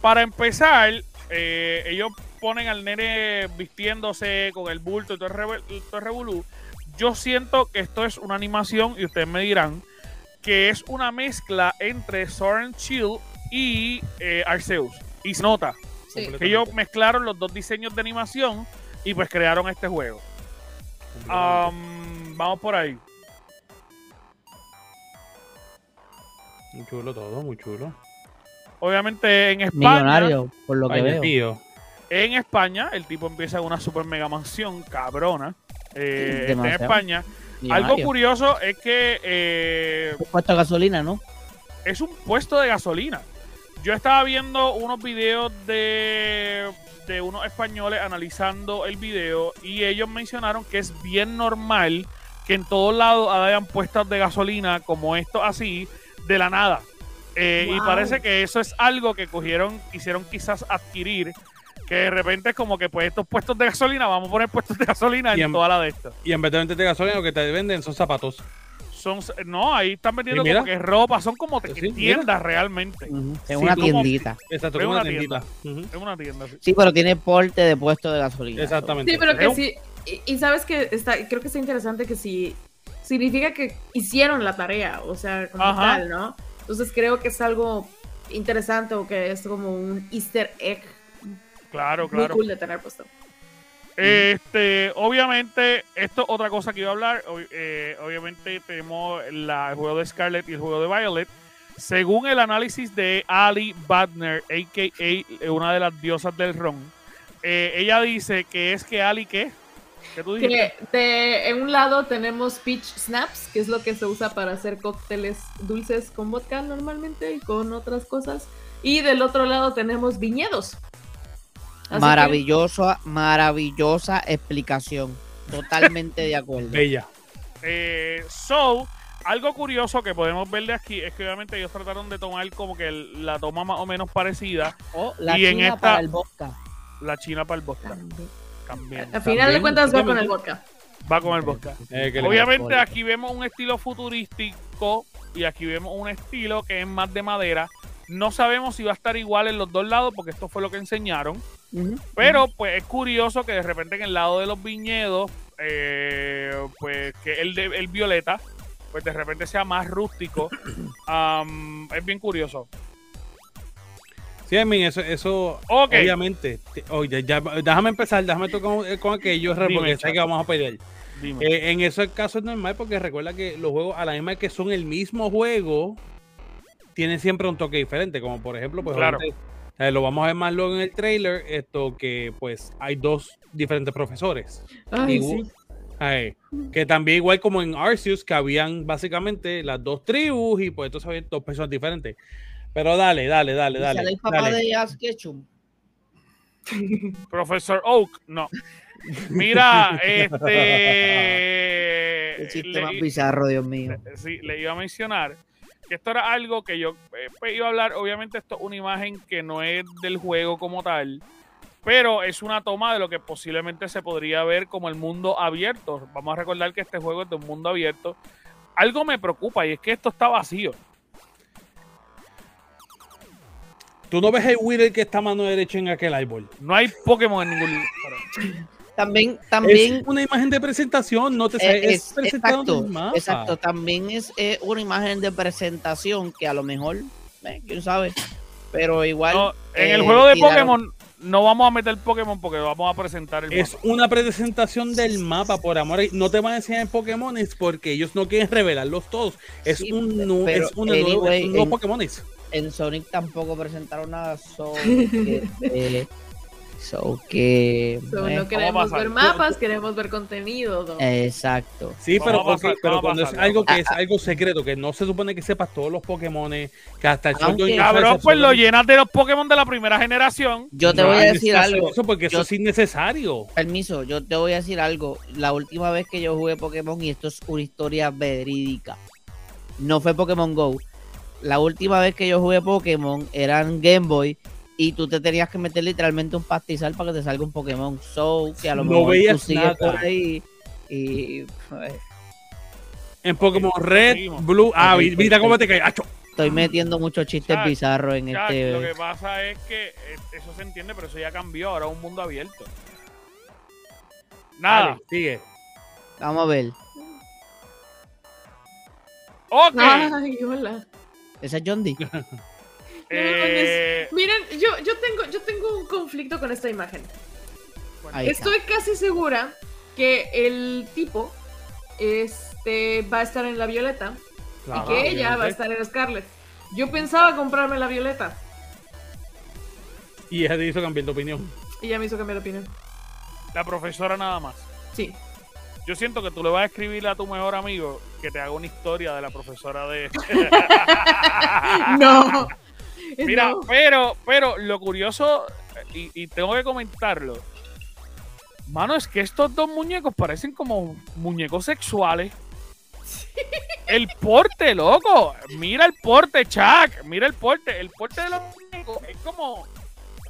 Speaker 1: Para empezar, eh, ellos ponen al nene vistiéndose con el bulto y todo el, reve- todo el revolú. Yo siento que esto es una animación y ustedes me dirán que es una mezcla entre Soren Chill y eh, Arceus. Y se nota
Speaker 4: Sí.
Speaker 1: que ellos mezclaron los dos diseños de animación y pues crearon este juego. Um, vamos por ahí.
Speaker 2: Muy chulo todo, muy chulo.
Speaker 1: Obviamente en España.
Speaker 3: Millonario, por lo que veo.
Speaker 2: tío.
Speaker 1: En España, el tipo empieza en una super mega mansión cabrona. eh, en. España. Algo curioso es que eh,
Speaker 3: Un puesto de gasolina, ¿no?
Speaker 1: es un puesto de gasolina. Yo estaba viendo unos videos de, de unos españoles analizando el video y ellos mencionaron que es bien normal que en todos lados hayan puestos de gasolina como esto así, de la nada. Eh, Y parece que eso es algo que cogieron, quisieron quizás adquirir, que de repente es como que pues estos puestos de gasolina, vamos a poner puestos de gasolina en
Speaker 2: Y en-
Speaker 1: toda la de estas.
Speaker 2: Y en vez de venderte gasolina, lo que te venden son zapatos.
Speaker 1: Son, no, ahí están vendiendo como que ropa, son como
Speaker 2: Sí,
Speaker 1: tiendas realmente.
Speaker 3: Es una
Speaker 1: como-
Speaker 3: tiendita.
Speaker 2: Exacto,
Speaker 1: Es una
Speaker 2: tiendita. Ujú.
Speaker 1: Es una tienda. sí.
Speaker 3: Sí, pero tiene porte de puesto de gasolina.
Speaker 2: Exactamente.
Speaker 4: Sí, pero que sí. Y, y sabes que está, creo que está interesante que sí significa que hicieron la tarea, o sea, como tal, ¿no? Entonces creo que es algo interesante o que es como un Easter egg
Speaker 1: Claro,
Speaker 4: muy
Speaker 1: claro.
Speaker 4: cool de tener puesto.
Speaker 1: Este, obviamente, esto es otra cosa que iba a hablar. eh, obviamente tenemos el juego de Scarlet y el juego de Violet. Según el análisis de Ali Badner, a.k.a. una de las diosas del ron, eh, ella dice que es que Ali, ¿qué? ¿Qué tú?
Speaker 4: Que de, en un lado tenemos peach snaps, que es lo que se usa para hacer cócteles dulces con vodka normalmente y con otras cosas. Y del otro lado tenemos viñedos. Así que-
Speaker 3: Maravillosa, maravillosa explicación. Totalmente de acuerdo. *laughs*
Speaker 2: Bella.
Speaker 1: Eh, so, algo curioso que podemos ver de aquí es que obviamente ellos trataron de tomar como que el- la toma más o menos parecida,
Speaker 3: O la
Speaker 1: Y en
Speaker 3: china
Speaker 1: esta-
Speaker 3: para el vodka.
Speaker 1: la china para el vodka. También.
Speaker 4: Al final de cuentas va con el vodka.
Speaker 1: Va con el vodka.
Speaker 2: Eh,
Speaker 1: Obviamente aquí vemos un estilo futurístico y aquí vemos un estilo que es más de madera. No sabemos si va a estar igual en los dos lados porque esto fue lo que enseñaron. Pero pues es curioso que de repente en el lado de los viñedos, eh, pues que el de el violeta, pues de repente sea más rústico. *clears throat* Am, es bien curioso.
Speaker 2: Sí, I mean, eso, eso obviamente. te- Oye, ya, déjame empezar, déjame tocar con, con aquello, porque sé que vamos a pelear.
Speaker 1: Dime.
Speaker 2: Eh, en eso el caso es normal porque recuerda que los juegos, a la misma vez que son el mismo juego, tienen siempre un toque diferente. Como por ejemplo, pues
Speaker 1: Claro.
Speaker 2: eh, lo vamos a ver más luego en el trailer, esto que pues hay dos diferentes profesores.
Speaker 4: Ay, sí.
Speaker 2: Que también igual como en Arceus, que habían básicamente las dos tribus y pues entonces había dos personas diferentes. Pero dale, dale, dale,
Speaker 3: ¿Y
Speaker 2: dale.
Speaker 3: sale el papá
Speaker 2: dale.
Speaker 3: de Ash Ketchum? *laughs*
Speaker 1: Profesor Oak, no. Mira,
Speaker 3: El *laughs*
Speaker 1: este.
Speaker 3: chiste más
Speaker 1: le-
Speaker 3: bizarro, Dios mío.
Speaker 1: sí, le iba a mencionar esto era algo que yo eh, pues, iba a hablar. Obviamente, esto es una imagen que no es del juego como tal, pero es una toma de lo que posiblemente se podría ver como el mundo abierto. Vamos a recordar que este juego es de un mundo abierto. Algo me preocupa y es que esto está vacío.
Speaker 2: Tú no ves el Wither que está a mano derecha en aquel árbol.
Speaker 1: No hay Pokémon en ningún lugar. *laughs*
Speaker 3: También, también.
Speaker 2: Es una imagen de presentación, no te
Speaker 3: eh,
Speaker 2: es,
Speaker 3: es-
Speaker 2: presentado
Speaker 3: exacto, exacto, también es eh, una imagen de presentación que a lo mejor, eh, quién sabe, pero igual.
Speaker 1: No, en
Speaker 3: eh,
Speaker 1: el juego de
Speaker 3: tiraron-
Speaker 1: Pokémon no vamos a meter Pokémon porque vamos a presentar el
Speaker 2: Es
Speaker 1: mapa.
Speaker 2: una presentación del mapa, por amor. No te van a enseñar Pokémones porque ellos no quieren revelarlos todos. Es
Speaker 3: Sí,
Speaker 2: un, es nueva-
Speaker 3: anyway,
Speaker 2: es un nuevo
Speaker 3: en-
Speaker 2: Pokémones.
Speaker 3: En Sonic tampoco presentaron nada, so *laughs* que. eh, so que
Speaker 4: So,
Speaker 3: eh,
Speaker 4: no queremos ver mapas, queremos ver contenido. ¿no?
Speaker 3: Exacto.
Speaker 2: Sí, pero, pero cuando
Speaker 1: pasar,
Speaker 2: es algo que es algo secreto, que no se supone que sepas todos los Pokémones, que hasta el
Speaker 3: Aunque-
Speaker 1: Cabrón, pues lo llenas de los Pokémon de la primera generación.
Speaker 3: Yo te
Speaker 2: No
Speaker 3: voy a decir algo.
Speaker 2: Eso porque eso es innecesario.
Speaker 3: Permiso, yo te voy a decir algo. La última vez que yo jugué Pokémon, y esto es una historia verídica. no fue Pokémon Go. La última vez que yo jugué Pokémon era en Game Boy y tú te tenías que meter literalmente un pastizal para que te salga un Pokémon. So, que a lo
Speaker 2: No
Speaker 3: mejor tú
Speaker 2: veías
Speaker 3: sigues
Speaker 2: nada.
Speaker 3: por ahí y pues,
Speaker 2: En Pokémon Red,
Speaker 1: seguimos.
Speaker 2: Blue. Ah, mira cómo te cae. ¡Acho!
Speaker 3: estoy metiendo muchos chistes bizarros en
Speaker 1: Chuck, lo que
Speaker 3: este.
Speaker 1: pasa es que eh, eso se entiende, pero eso ya cambió. Ahora es un mundo abierto. Nada.
Speaker 2: Dale, sigue.
Speaker 3: Vamos a ver.
Speaker 1: Ok.
Speaker 4: Ay, hola.
Speaker 3: Ese es John D. *laughs*
Speaker 1: eh,
Speaker 4: Miren, yo, yo, tengo, yo tengo un conflicto con esta imagen. Estoy casi segura que el tipo este, va a estar en la violeta
Speaker 2: Claro,
Speaker 4: y que ella va a estar en Scarlet. Yo pensaba comprarme la violeta
Speaker 2: Y ella te hizo cambiar de opinión.
Speaker 4: y ya me hizo cambiar de opinión.
Speaker 1: la profesora nada más.
Speaker 4: Sí.
Speaker 1: Yo siento que tú le vas a escribir a tu mejor amigo que te haga una historia de la profesora de... *laughs* *laughs*
Speaker 4: No. *laughs*
Speaker 1: Mira,
Speaker 4: No.
Speaker 1: pero, pero lo curioso, y, y tengo que comentarlo, mano, es que estos dos muñecos parecen como muñecos sexuales. El porte, loco. Mira el porte, Chuck. Mira el porte. El porte de los muñecos es como.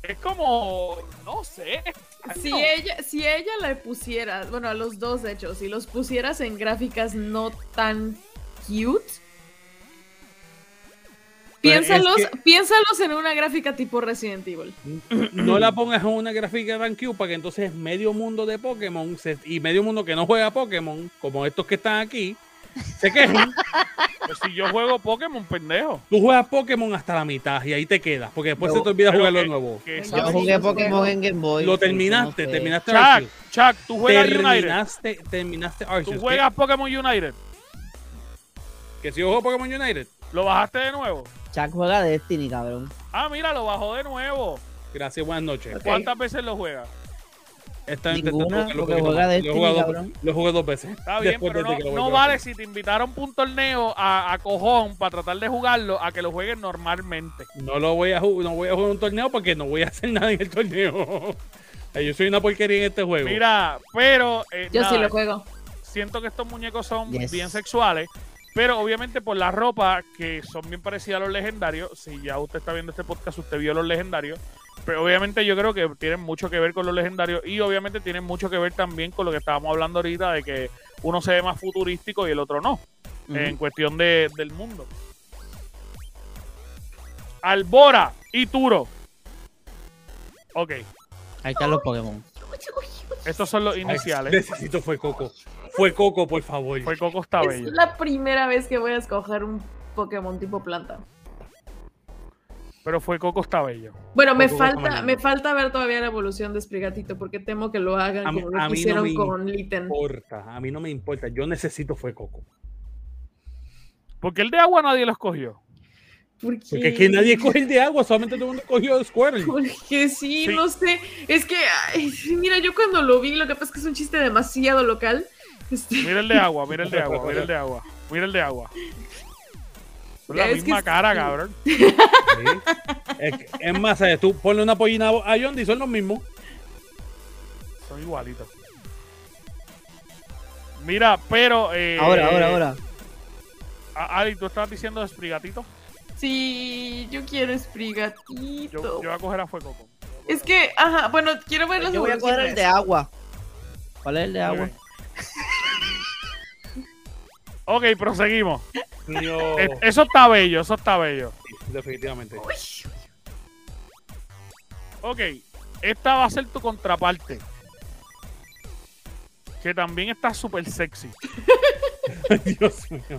Speaker 1: Es como. No sé.
Speaker 4: Si
Speaker 1: No.
Speaker 4: ella, si ella le pusiera, bueno, a los dos de hecho, si los pusieras en gráficas no tan cute, piénsalos,
Speaker 2: es que-
Speaker 4: piénsalos en una gráfica tipo Resident Evil.
Speaker 2: No la pongas en una gráfica de Cube para que entonces medio mundo de Pokémon se- y medio mundo que no juega Pokémon, como estos que están aquí, se quejen.
Speaker 1: Pues si yo juego Pokémon, pendejo.
Speaker 2: Tú juegas Pokémon hasta la mitad y ahí te quedas, porque después
Speaker 3: Yo-
Speaker 2: se te olvida jugarlo
Speaker 1: que-
Speaker 2: de nuevo.
Speaker 1: que
Speaker 4: Yo
Speaker 3: jugué Pokémon en Game Boy.
Speaker 2: Lo terminaste,
Speaker 3: no sé.
Speaker 2: terminaste
Speaker 1: Chuck. Chuck, tú juegas United.
Speaker 2: Terminaste, terminaste
Speaker 1: Tú juegas Pokémon United.
Speaker 2: ¿Que, que si yo juego Pokémon United?
Speaker 1: ¿Lo bajaste de nuevo?
Speaker 3: Chuck juega Destiny, cabrón.
Speaker 1: Ah, mira, lo bajó de nuevo.
Speaker 2: Gracias, buenas noches.
Speaker 1: ¿Cuántas veces lo juega?
Speaker 2: Gente
Speaker 3: Ninguna,
Speaker 2: lo
Speaker 3: juega. Destiny,
Speaker 2: lo,
Speaker 3: cabrón.
Speaker 2: jugué dos veces.
Speaker 1: Está bien,
Speaker 2: Después
Speaker 1: pero no,
Speaker 2: a
Speaker 1: vale si te invitaron para un torneo a, a cojón para tratar de jugarlo a que lo jueguen normalmente.
Speaker 2: No lo voy a jugar, no voy a jugar un torneo porque no voy a hacer *laughs* nada en el torneo. Yo soy una porquería en este juego.
Speaker 1: Mira, pero eh,
Speaker 4: Yo sí lo juego.
Speaker 1: siento que estos muñecos son
Speaker 3: Yes.
Speaker 1: bien sexuales, pero obviamente por la ropa que son bien parecidas a los legendarios, si ya usted está viendo este podcast, usted vio los legendarios, pero obviamente yo creo que tienen mucho que ver con los legendarios y obviamente tienen mucho que ver también con lo que estábamos hablando ahorita de que uno se ve más futurístico y el otro no, en cuestión de, del mundo. Albora y Turo. Ok,
Speaker 3: Ahí están los Pokémon.
Speaker 1: estos son los
Speaker 2: Ay,
Speaker 1: iniciales.
Speaker 2: necesito fue Coco. Fue Coco, por favor.
Speaker 1: Fue Coco está
Speaker 4: Es
Speaker 1: bello.
Speaker 4: la primera vez que voy a escoger un Pokémon tipo planta.
Speaker 1: Pero fue Coco está bello.
Speaker 4: Bueno, me falta, me falta ver todavía la evolución de Sprigatito porque temo que lo hagan
Speaker 2: A
Speaker 4: como lo
Speaker 2: mí
Speaker 4: que
Speaker 2: no
Speaker 4: hicieron
Speaker 2: me
Speaker 4: con Litten.
Speaker 2: importa, a mí no me importa. Yo necesito fue Coco.
Speaker 1: Porque el de agua nadie lo escogió.
Speaker 4: Porque,
Speaker 2: Porque es que nadie coge el de agua, solamente todo el mundo cogió Squirtle.
Speaker 4: Porque sí,
Speaker 1: Sí.
Speaker 4: no sé. Es que, ay, mira, yo cuando lo vi, lo que pasa es que es un chiste demasiado local. Este,
Speaker 1: Mira el de agua, mira el de agua, mira el de agua. Mira el de agua. Son la
Speaker 4: Es
Speaker 1: misma cara, cabrón.
Speaker 2: Sí. *laughs* Es, que- es más, ¿sabes? tú ponle una pollina a Yondi, son los mismos.
Speaker 1: Son igualitos. Mira, pero. Eh,
Speaker 3: Ahora, ahora, ahora.
Speaker 1: a- Ali, tú estabas diciendo de Sprigatito.
Speaker 4: sí, yo quiero Sprigatito.
Speaker 1: Yo, yo voy a coger a Fuego Coco.
Speaker 4: Es que, ajá, bueno, quiero ver las
Speaker 3: Yo voy a coger el de agua. ¿Cuál es el de agua? *laughs*
Speaker 1: Ok, proseguimos.
Speaker 2: No,
Speaker 1: Eso está bello, eso está bello.
Speaker 2: definitivamente.
Speaker 1: Ok, esta va a ser tu contraparte. Que también está súper sexy. *laughs*
Speaker 2: Dios mío.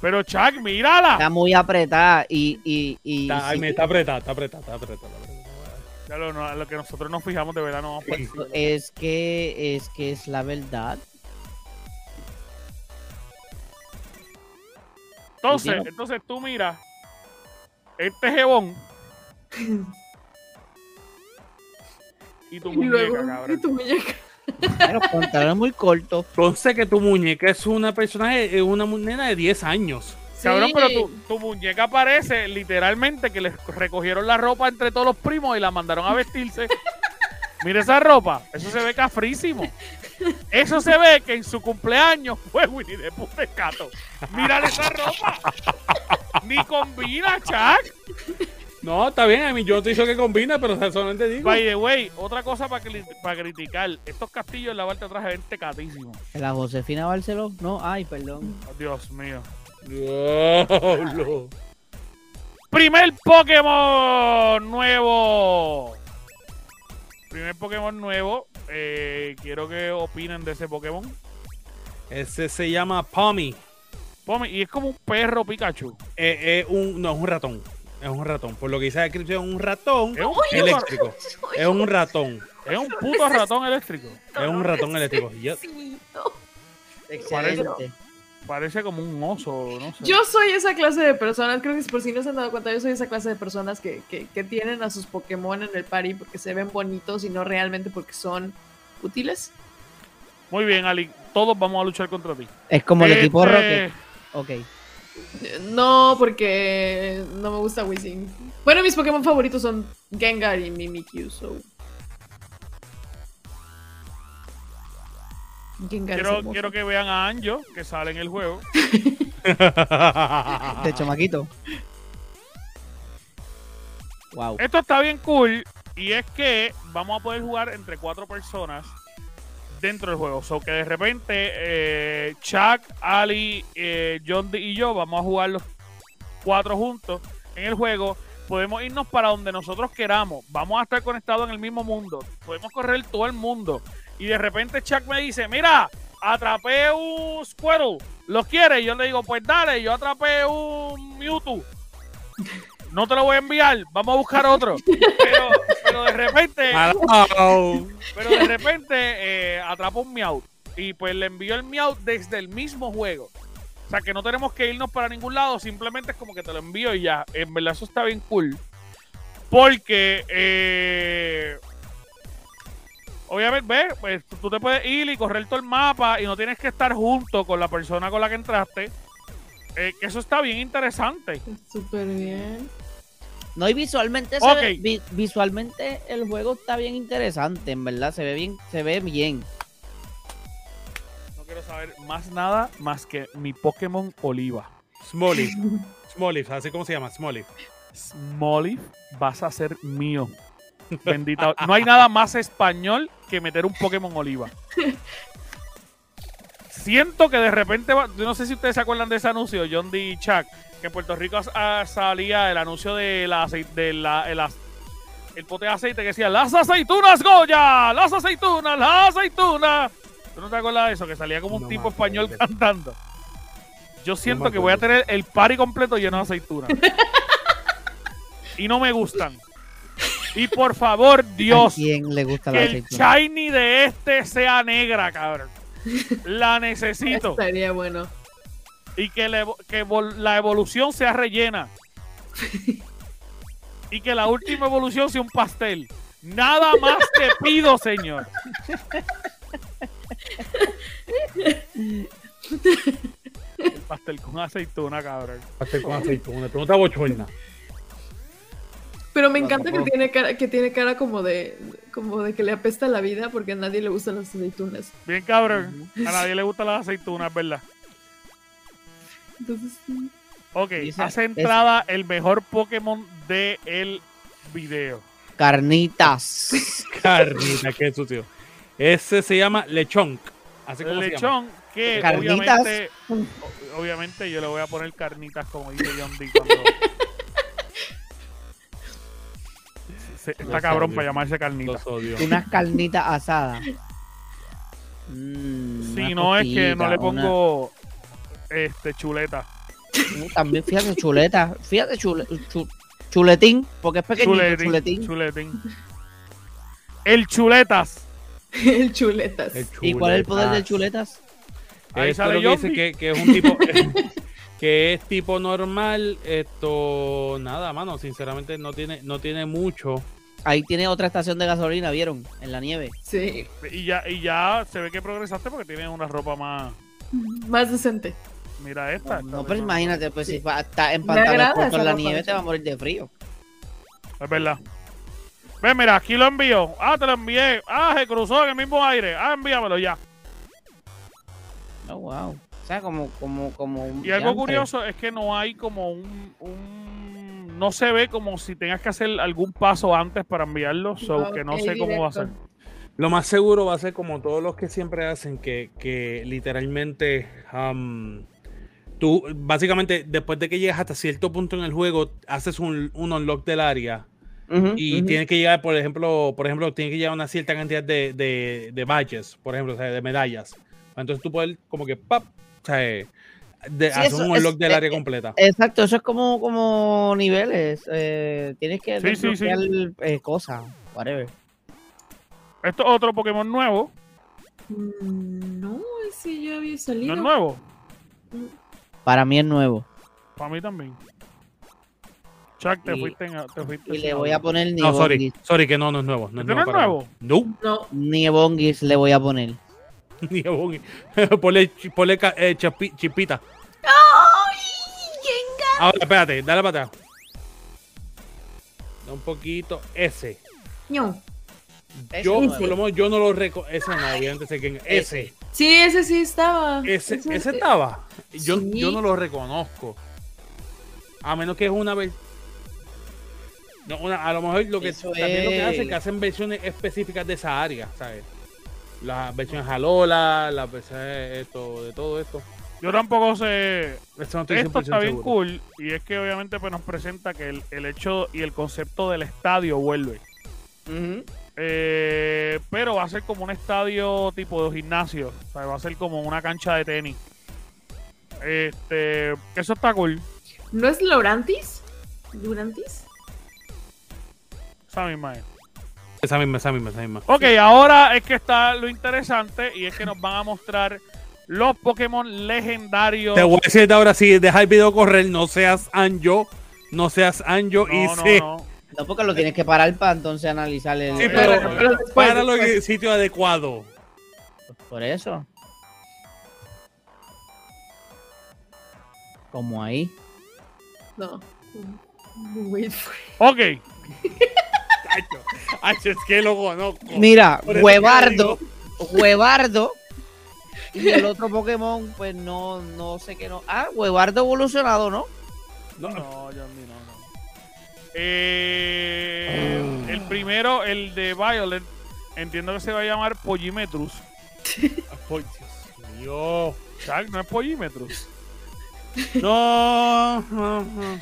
Speaker 1: Pero Chuck, mírala.
Speaker 3: Está muy apretada y. y, y
Speaker 2: Está, ay,
Speaker 3: sí,
Speaker 2: me está apretada, está apretada, está apretada.
Speaker 1: lo, no, lo que nosotros nos fijamos de verdad no vamos encima.
Speaker 3: es que es que es la verdad.
Speaker 1: Entonces, entonces tú miras este jebón y tu *laughs*
Speaker 4: Y
Speaker 1: muñeca,
Speaker 4: luego,
Speaker 1: cabrón.
Speaker 4: y tu muñeca.
Speaker 3: Pero muy cortos.
Speaker 2: Entonces que tu muñeca es una personaje, es una nena de 10 años.
Speaker 1: Cabrón,
Speaker 4: Sí.
Speaker 1: pero tu, tu muñeca parece literalmente que les recogieron la ropa entre todos los primos y la mandaron a vestirse. *laughs* Mira esa ropa, eso se ve cafrísimo. Eso se ve que en su cumpleaños fue Winnie the Pooh de Cato. Mírale esa ropa. Ni combina, Chuck.
Speaker 2: No, está bien, a mí yo te hizo que combina, pero solamente digo.
Speaker 1: By the way, otra cosa para para criticar. Estos castillos en la parte de atrás se ven tecatísimos.
Speaker 3: ¿La Josefina Barceló? No, ay, perdón.
Speaker 1: Oh, Dios mío.
Speaker 2: Diablo.
Speaker 1: Primer Pokémon nuevo. Primer Pokémon nuevo. Eh, quiero que opinen de ese Pokémon.
Speaker 2: Ese se llama Pommy.
Speaker 1: Pommy, y es como un perro Pikachu.
Speaker 2: Eh, un, no, es un ratón. Es un ratón. Por lo que dice la descripción, un ratón es un eléctrico. *laughs* es un ratón.
Speaker 1: Es un puto ratón eléctrico.
Speaker 2: Es un ratón eléctrico.
Speaker 3: Excelente.
Speaker 1: Parece, como un oso, no sé.
Speaker 4: Yo soy esa clase de personas, creo que por si no se han dado cuenta, yo soy esa clase de personas que, que, que tienen a sus Pokémon en el party porque se ven bonitos y no realmente porque son útiles.
Speaker 1: Muy bien, Ali. Todos vamos a luchar contra ti.
Speaker 3: Es como el equipo este, Rocket. Ok.
Speaker 4: No, porque no me gusta Wizzing. Bueno, mis Pokémon favoritos son Gengar y Mimikyu, so.
Speaker 1: Quiero, quiero que vean a Anjo, que sale en el juego. *laughs*
Speaker 3: de chamaquito. Wow.
Speaker 1: Esto está bien cool. Y es que vamos a poder jugar entre cuatro personas dentro del juego. So que de repente eh, Chuck, Ali, eh, John D y yo vamos a jugar los cuatro juntos en el juego. Podemos irnos para donde nosotros queramos. Vamos a estar conectados en el mismo mundo. Podemos correr todo el mundo. Y de repente Chuck me dice, mira, atrapé un Squirtle. ¿Los quiere? Y yo le digo, pues dale, yo atrapé un Mewtwo no te lo voy a enviar, vamos a buscar otro. *laughs* Pero, de repente, pero de repente eh, atrapó un Meow y pues le envió el Meow desde el mismo juego. O sea que no tenemos que irnos para ningún lado, simplemente es como que te lo envío y ya. En verdad eso está bien cool. Porque, eh, obviamente, ves, pues, tú te puedes ir y correr todo el mapa y no tienes que estar junto con la persona con la que entraste. Eh, eso está bien interesante.
Speaker 4: Súper bien.
Speaker 3: No, y visualmente, visualmente el juego está bien interesante, en verdad, se ve bien, se ve bien.
Speaker 1: No quiero saber más nada más que mi Pokémon Oliva.
Speaker 2: Smoliv. Smoliv, así como se llama, Smoliv.
Speaker 1: Smoliv, vas a ser mío. Bendita. No hay nada más español que meter un Pokémon Oliva. Siento que de repente, yo no sé si ustedes se acuerdan de ese anuncio, John D. Chuck, que en Puerto Rico salía el anuncio de la, de la el, pote de aceite que decía las aceitunas Goya, las aceitunas, las aceitunas. ¿Tú no te acuerdas de eso? Que salía como un tipo español cantando. Yo siento que voy a tener el party completo lleno de aceitunas. *laughs* y no me gustan. Y por favor, Dios,
Speaker 3: quién le gusta
Speaker 1: que el shiny de este sea negra, cabrón. La necesito. *laughs*
Speaker 4: Estaría bueno
Speaker 1: y que, la evolución sea rellena. *laughs* y que la última evolución sea un pastel. Nada más te pido, señor. *laughs* El pastel con aceituna, cabrón.
Speaker 2: Pastel con aceituna. Pregunta bochorna.
Speaker 4: Pero me encanta que tiene cara, que tiene cara como de como de que le apesta la vida porque a nadie le gustan las aceitunas.
Speaker 1: Bien cabrón. A nadie le gustan las aceitunas, ¿verdad? Entonces, Ok, hace entrada el mejor Pokémon del el video.
Speaker 3: Carnitas. *laughs*
Speaker 2: Carnitas, qué sucio. Ese se llama Lechón.
Speaker 1: Así Lechón, que obviamente, obviamente yo le voy a poner carnitas como dice John D. *laughs* está cabrón para llamarse carnitas.
Speaker 3: Unas carnitas asadas.
Speaker 1: Mm, si no es que no le pongo este, chuleta.
Speaker 3: También fíjate, chuleta. Fíjate, chuletín, porque es pequeño. Chuletín,
Speaker 1: chuletín. El chuletas.
Speaker 4: el chuletas.
Speaker 3: ¿Y cuál es el poder del chuletas?
Speaker 2: Ahí sale que dice que, que, es un tipo *laughs* que es tipo normal. Esto nada, mano, sinceramente no tiene no tiene mucho.
Speaker 3: Ahí tiene otra estación de gasolina, ¿vieron? En la nieve.
Speaker 4: Sí.
Speaker 1: Y ya y ya se ve que progresaste porque tiene una ropa más
Speaker 4: más decente.
Speaker 1: Mira esta.
Speaker 3: No, pero imagínate, pues si está en pantalones con la nieve, te va a morir de frío.
Speaker 1: Es verdad. Ven, mira, aquí lo envío. Ah, te lo envié. Ah, se cruzó en el mismo aire. Ah, envíamelo ya.
Speaker 3: Oh, wow. Sea, como, como, como un
Speaker 1: Y algo curioso es que no hay como un, un- No se ve como si tengas que hacer algún paso antes para enviarlo, so
Speaker 4: No,
Speaker 1: que no sé cómo va a ser.
Speaker 2: Lo más seguro va a ser como todos los que siempre hacen, que, que literalmente am, tú, básicamente, después de que llegas hasta cierto punto en el juego, haces un, un unlock del área y tienes que llegar, por ejemplo, por ejemplo, tienes que llegar a una cierta cantidad de, de, de badges, por ejemplo, o sea, de medallas. Entonces tú puedes como que, ¡pap! O sea, de,
Speaker 3: Sí,
Speaker 2: hacer
Speaker 3: eso
Speaker 2: un
Speaker 3: es-
Speaker 2: unlock del
Speaker 3: eh,
Speaker 2: área completa.
Speaker 3: Exacto, eso es como, como niveles. eh, tienes que
Speaker 1: Sí, sí, sí.
Speaker 3: desbloquear eh, cosas, whatever.
Speaker 1: Esto es otro Pokémon nuevo.
Speaker 4: Mm, No, ese ya había
Speaker 1: No
Speaker 4: salido.
Speaker 1: es nuevo.
Speaker 3: Para mí es nuevo.
Speaker 1: Para mí también. Chuck, te
Speaker 3: Y-
Speaker 1: fuiste en, te fuiste
Speaker 3: Y le voy a poner
Speaker 2: No, sorry, sorry, que no, no es nuevo. No es
Speaker 1: ¿Este no nuevo?
Speaker 2: No,
Speaker 4: No.
Speaker 3: Niebongis le voy a poner.
Speaker 2: Ni a Bongi. ponle, ponle eh, chapi- chipita. Ahora, espérate, dale para atrás. Da un poquito. Ese.
Speaker 4: No.
Speaker 3: Ese
Speaker 2: Yo, por lo yo no lo reconozco. Ese no, obviamente sé quién. Ese.
Speaker 4: Sí, ese sí estaba.
Speaker 2: Ese,
Speaker 4: Ese-
Speaker 2: ese estaba. Yo,
Speaker 4: Sí.
Speaker 2: yo no lo reconozco. A menos que es una vez. No, una, a lo mejor lo que
Speaker 3: Eso
Speaker 2: también lo que
Speaker 3: es-
Speaker 2: hace es que hacen versiones específicas de esa área, ¿sabes? Las versiones Alola, las versiones esto, de todo esto.
Speaker 1: Yo tampoco sé.
Speaker 2: Esto no
Speaker 1: Esto
Speaker 2: 100%
Speaker 1: está bien
Speaker 2: seguro.
Speaker 1: cool. Y es que obviamente pues, nos presenta que el, el hecho y el concepto del estadio vuelve. Eh, pero va a ser como un estadio tipo de gimnasio. O sea, va a ser como una cancha de tenis. Este, eso está cool.
Speaker 4: ¿No es Lorantis? ¿Durantis?
Speaker 1: Esa misma es.
Speaker 2: Esa misma, esa misma, esa misma.
Speaker 1: Ok, ahora es que está lo interesante y es que nos van a mostrar los Pokémon legendarios.
Speaker 2: Te voy a decir de ahora, si deja el video correr, no seas Anjo, no seas Anjo y
Speaker 1: no, no,
Speaker 2: se
Speaker 1: no.
Speaker 3: No, porque lo tienes que parar para entonces analizar el.
Speaker 2: Sí, pero,
Speaker 1: pero
Speaker 4: después,
Speaker 2: páralo en el sitio adecuado.
Speaker 3: Por eso. Como ahí.
Speaker 4: No. Wait for it.
Speaker 1: Ok, *laughs*
Speaker 2: Acho, acho, es que lo conozco.
Speaker 3: Mira, Huevardo. Huevardo. Y el otro Pokémon, pues no, no sé qué no. Ah, Huevardo evolucionado, ¿no?
Speaker 2: No,
Speaker 1: no, Johnny, no, no. Eh, el primero, el de Violet, entiendo que se va a llamar Pollimetrus. *laughs*
Speaker 2: Dios mío.
Speaker 1: Chuck, no es Pollimetrus.
Speaker 2: No, no, no.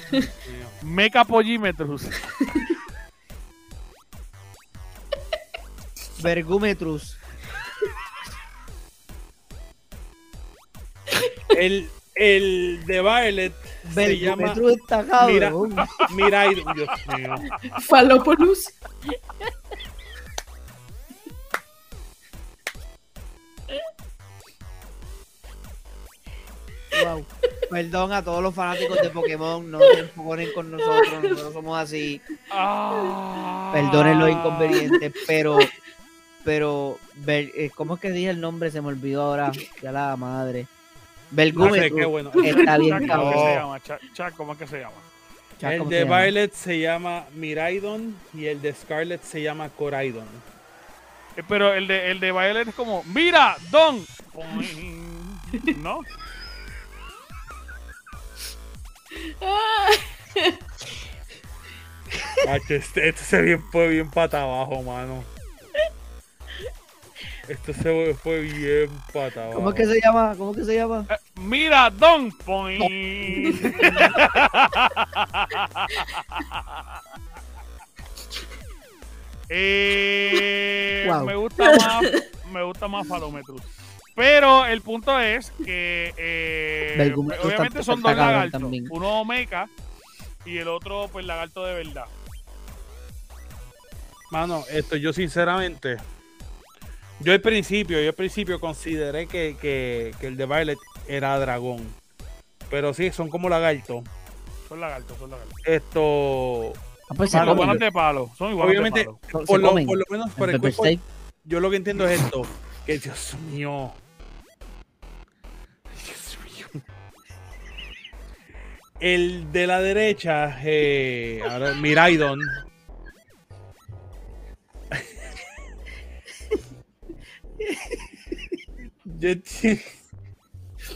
Speaker 1: Mecha Pollimetrus. *laughs*
Speaker 3: Vergumetrus.
Speaker 2: El, el de Violet se llama
Speaker 3: Vergumetrus está cabrón.
Speaker 2: Miraidon. Dios mío.
Speaker 4: Falopolus.
Speaker 3: Wow. Perdón a todos los fanáticos de Pokémon, no se ponen con nosotros, nosotros somos así.
Speaker 1: Ah.
Speaker 3: Perdonen los inconvenientes, pero, pero, eh, ¿cómo es que dije el nombre? Se me olvidó ahora, ya la madre.
Speaker 2: No sé,
Speaker 3: Vergumetrus.
Speaker 2: qué bueno.
Speaker 3: Está bien,
Speaker 1: Chuck, ¿cómo es que
Speaker 3: cabrón.
Speaker 1: se
Speaker 2: No.
Speaker 1: llama? Chuck, Chuck, ¿cómo es que se llama?
Speaker 3: Chat,
Speaker 2: El
Speaker 3: ¿cómo
Speaker 2: de
Speaker 3: se llama?
Speaker 2: Violet se llama Miraidon y el de Scarlet se llama Coraidon.
Speaker 1: Eh, Pero el de, el de Violet es como, mira, Don. ¿No?
Speaker 2: Este, este se bien, fue bien pata abajo, mano. Esto se fue- bien pata.
Speaker 3: ¿Cómo es que se llama? ¿Cómo es que se llama?
Speaker 1: Eh, mira, Don. Point. *laughs* Eh,
Speaker 3: Wow.
Speaker 1: Me gusta más, me gusta más Falometrus. Pero el punto es que eh,
Speaker 3: Vergumetrus
Speaker 1: obviamente
Speaker 3: está-
Speaker 1: son dos lagartos.
Speaker 3: también.
Speaker 1: Uno meca y el otro pues lagarto de verdad.
Speaker 2: Mano, esto yo sinceramente. Yo al principio, yo al principio consideré que, que, que el de Violet era dragón. Pero sí, son como lagartos.
Speaker 1: Son lagartos, son lagartos.
Speaker 2: Esto.
Speaker 3: Ah, pues se
Speaker 1: Son
Speaker 3: comen.
Speaker 1: iguales de palo. Son iguales
Speaker 2: Obviamente,
Speaker 1: de palo.
Speaker 3: Se
Speaker 2: por lo,
Speaker 3: comen.
Speaker 2: por lo menos por
Speaker 3: El
Speaker 2: cuerpo, yo lo que entiendo es esto. Que Dios mío. Dios mío. El de la derecha, eh, ahora, Miraidon. *laughs* Yo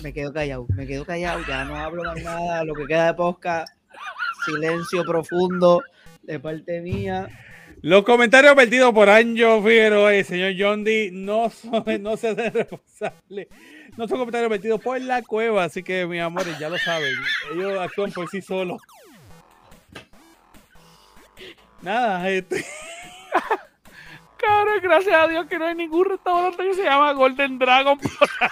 Speaker 3: Me quedo callado, me quedo callado, ya no hablo más nada, lo que queda de podcast, silencio profundo de parte mía.
Speaker 2: Los comentarios vertidos por Anjo Figueroa y el señor John D no, son, no se hacen responsables. No son comentarios vertidos por la cueva, así que, mis amores, ya lo saben. Ellos actúan por sí solos. Nada, este.
Speaker 1: Cabrón, gracias a Dios que no hay ningún restaurante que se llama Golden Dragon por ahí.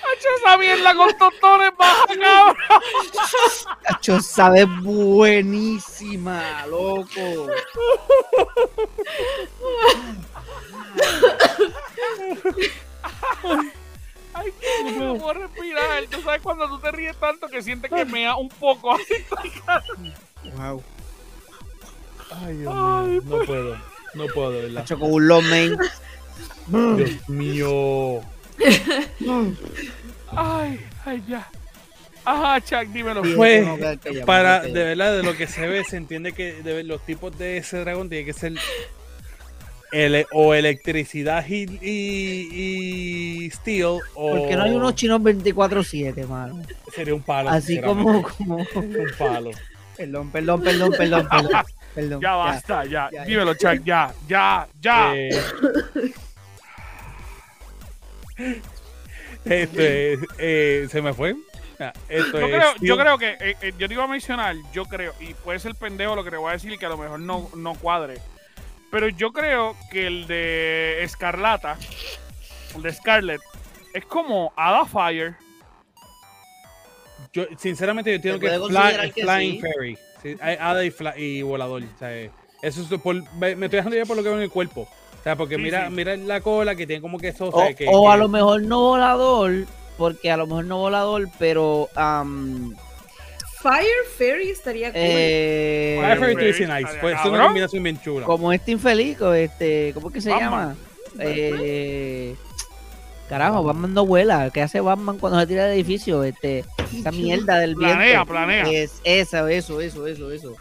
Speaker 1: Hacho, esa mierda con tostones baja, cabrón.
Speaker 3: Cacho, sabe buenísima, loco. *laughs*
Speaker 1: Ay, no puedo respirar. Tú sabes cuando tú te ríes tanto que sientes que mea un poco. *laughs*
Speaker 3: Wow.
Speaker 2: Ay, Dios
Speaker 1: Ay,
Speaker 2: mío, no puedo. No puedo, de verdad.
Speaker 3: Cacho, con un lo main. *laughs*
Speaker 2: Dios mío.
Speaker 1: Ay, ay, ya. Ajá, Chuck, dímelo.
Speaker 3: Sí,
Speaker 2: Pues, Para, de verdad, de lo que se ve, se entiende que de- los tipos de ese dragón tiene que ser ele- o electricidad y, y, y steel o
Speaker 3: Porque no hay unos chinos 24-7, mano.
Speaker 2: sería un palo.
Speaker 3: Así como,
Speaker 2: sinceramente.
Speaker 3: como. *laughs*
Speaker 2: un palo.
Speaker 3: Perdón, perdón, perdón, perdón, perdón. *laughs* perdón
Speaker 1: Ya basta, ya.
Speaker 3: ya, ya.
Speaker 1: Dímelo, Chuck, ya, ya, ya.
Speaker 2: Eh, *laughs* este, eh, se me fue. Ah, Esto
Speaker 1: Yo
Speaker 2: es
Speaker 1: creo, yo creo que, eh, eh, yo te iba a mencionar, yo creo, y puede ser pendejo lo que te voy a decir y que a lo mejor no, no cuadre, pero yo creo que el de Escarlata, el de Scarlet, es como Ada Fire.
Speaker 2: Yo, sinceramente, yo tengo que, fly-
Speaker 3: que
Speaker 2: Flying
Speaker 3: sí.
Speaker 2: Fairy. Sí, hay hada y, volador. o sea, eso es por- me me estoy dejando ya por lo que veo en el cuerpo. O sea, porque
Speaker 1: Sí,
Speaker 2: mira,
Speaker 1: sí.
Speaker 2: mira la cola que tiene como que eso. O,
Speaker 3: O,
Speaker 2: sea, que,
Speaker 3: o a
Speaker 2: que-
Speaker 3: lo mejor no volador, porque a lo mejor no volador, pero. am,
Speaker 4: Fire Fairy estaría cool.
Speaker 3: eh,
Speaker 2: Fire Fairy dices nice. Pues es una combinación bien chula.
Speaker 3: como este infeliz, o este. ¿Cómo es que se
Speaker 1: Batman.
Speaker 3: llama? Eh, carajo, Batman no vuela. ¿Qué hace Batman cuando se tira del edificio? Este, esa *laughs* mierda del
Speaker 1: Planea,
Speaker 3: viento.
Speaker 1: planea.
Speaker 3: Es eso, eso, eso, eso, eso.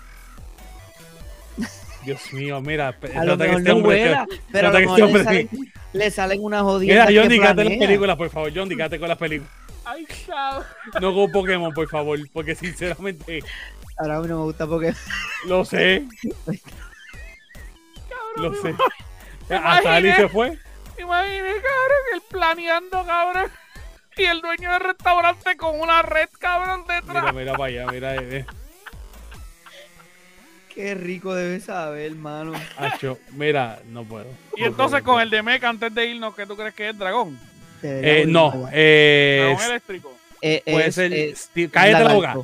Speaker 2: Dios mío, mira.
Speaker 3: A lo
Speaker 2: que
Speaker 3: mejor
Speaker 2: este
Speaker 3: no
Speaker 2: hombre-
Speaker 3: vuela, pero a lo
Speaker 2: que este
Speaker 3: mejor le salen, le salen unas
Speaker 2: Mira,
Speaker 3: jodidas.
Speaker 2: John,
Speaker 3: que
Speaker 2: dígate las películas, por favor. John, dígate con las películas.
Speaker 1: Ay, cabrón.
Speaker 2: No con Pokémon, por favor. Porque sinceramente,
Speaker 3: Ahora a mí no me gusta porque.
Speaker 2: lo sé. Lo sé. Hasta
Speaker 1: imaginé.
Speaker 2: Ali se fue.
Speaker 1: Imagínate, cabrón, el planeando, cabrón. Y el dueño del restaurante con una red, cabrón,
Speaker 2: Mira,
Speaker 1: detrás.
Speaker 2: mira para allá, mira. Eh,
Speaker 3: Qué rico debe saber, hermano.
Speaker 2: Acho, mira, no puedo.
Speaker 1: Y entonces con el de Mecha, antes de irnos, ¿qué tú crees que es dragón?
Speaker 2: Eh, no, eh,
Speaker 1: eléctrico.
Speaker 3: Eh,
Speaker 2: puede
Speaker 3: es-
Speaker 2: ser.
Speaker 3: es
Speaker 2: steel- cállate la boca.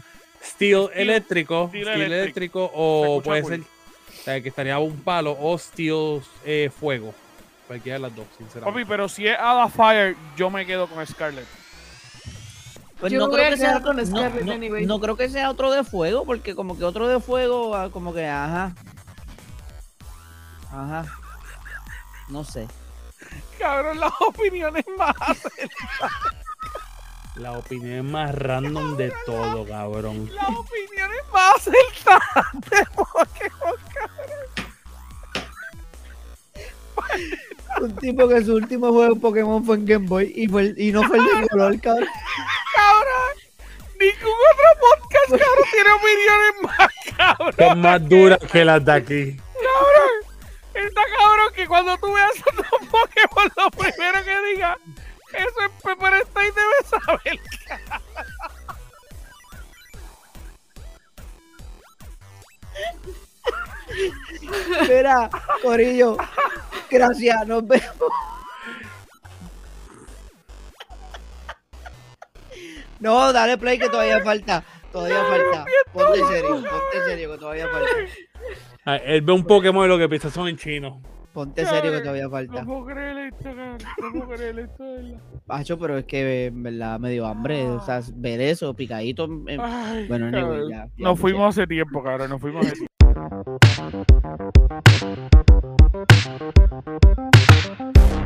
Speaker 2: Steel eléctrico.
Speaker 1: steel
Speaker 2: Steel
Speaker 1: eléctrico.
Speaker 2: O puede
Speaker 1: cool.
Speaker 2: ser. O sea, que estaría un palo. O steel eh, fuego. Cualquiera de las dos, sinceramente.
Speaker 1: Papi, pero si es Ada Fire, yo me quedo con Scarlet.
Speaker 3: Pues
Speaker 4: Yo
Speaker 3: no creo que sea
Speaker 4: con
Speaker 3: no,
Speaker 4: Scarlet
Speaker 3: no-
Speaker 4: anyway.
Speaker 3: no creo que sea otro de fuego, porque como que otro de fuego, ah, como que, ajá. Ajá. No sé.
Speaker 1: Cabrón, las opiniones más.
Speaker 2: La opinión más random de todo, cabrón.
Speaker 1: Las opiniones más acertadas *laughs* de Pokémon,
Speaker 3: Un tipo que su último juego de Pokémon fue en Game Boy y, fue el- y no fue el de color, cabrón.
Speaker 1: cabrón. Ningún otro podcast, cabrón, tiene opiniones más, cabrón.
Speaker 2: Son más duras que las de aquí.
Speaker 1: Cabrón. Está cabrón que cuando tú veas *laughs* a los Pokémon, lo primero que diga, eso es Pepper State debe saber. *laughs*
Speaker 3: Espera, Corillo. Gracias, nos vemos. No, dale play que todavía falta. Todavía falta. Ponte serio, ponte serio que todavía falta.
Speaker 2: Ah, Él ve un Pokémon y lo que piensa son en chino.
Speaker 3: Ponte serio que todavía
Speaker 1: No
Speaker 3: falta.
Speaker 1: puedo creer esto, cabrón. No puedo creer esto, de verdad.
Speaker 3: Pacho, pero es que en verdad me dio hambre. O sea, ver eso, picadito. eh,
Speaker 1: Ay,
Speaker 3: Bueno,
Speaker 1: cabrón.
Speaker 3: ya, ya
Speaker 1: Nos fuimos hace tiempo, cabrón. Nos fuimos hace tiempo. *laughs*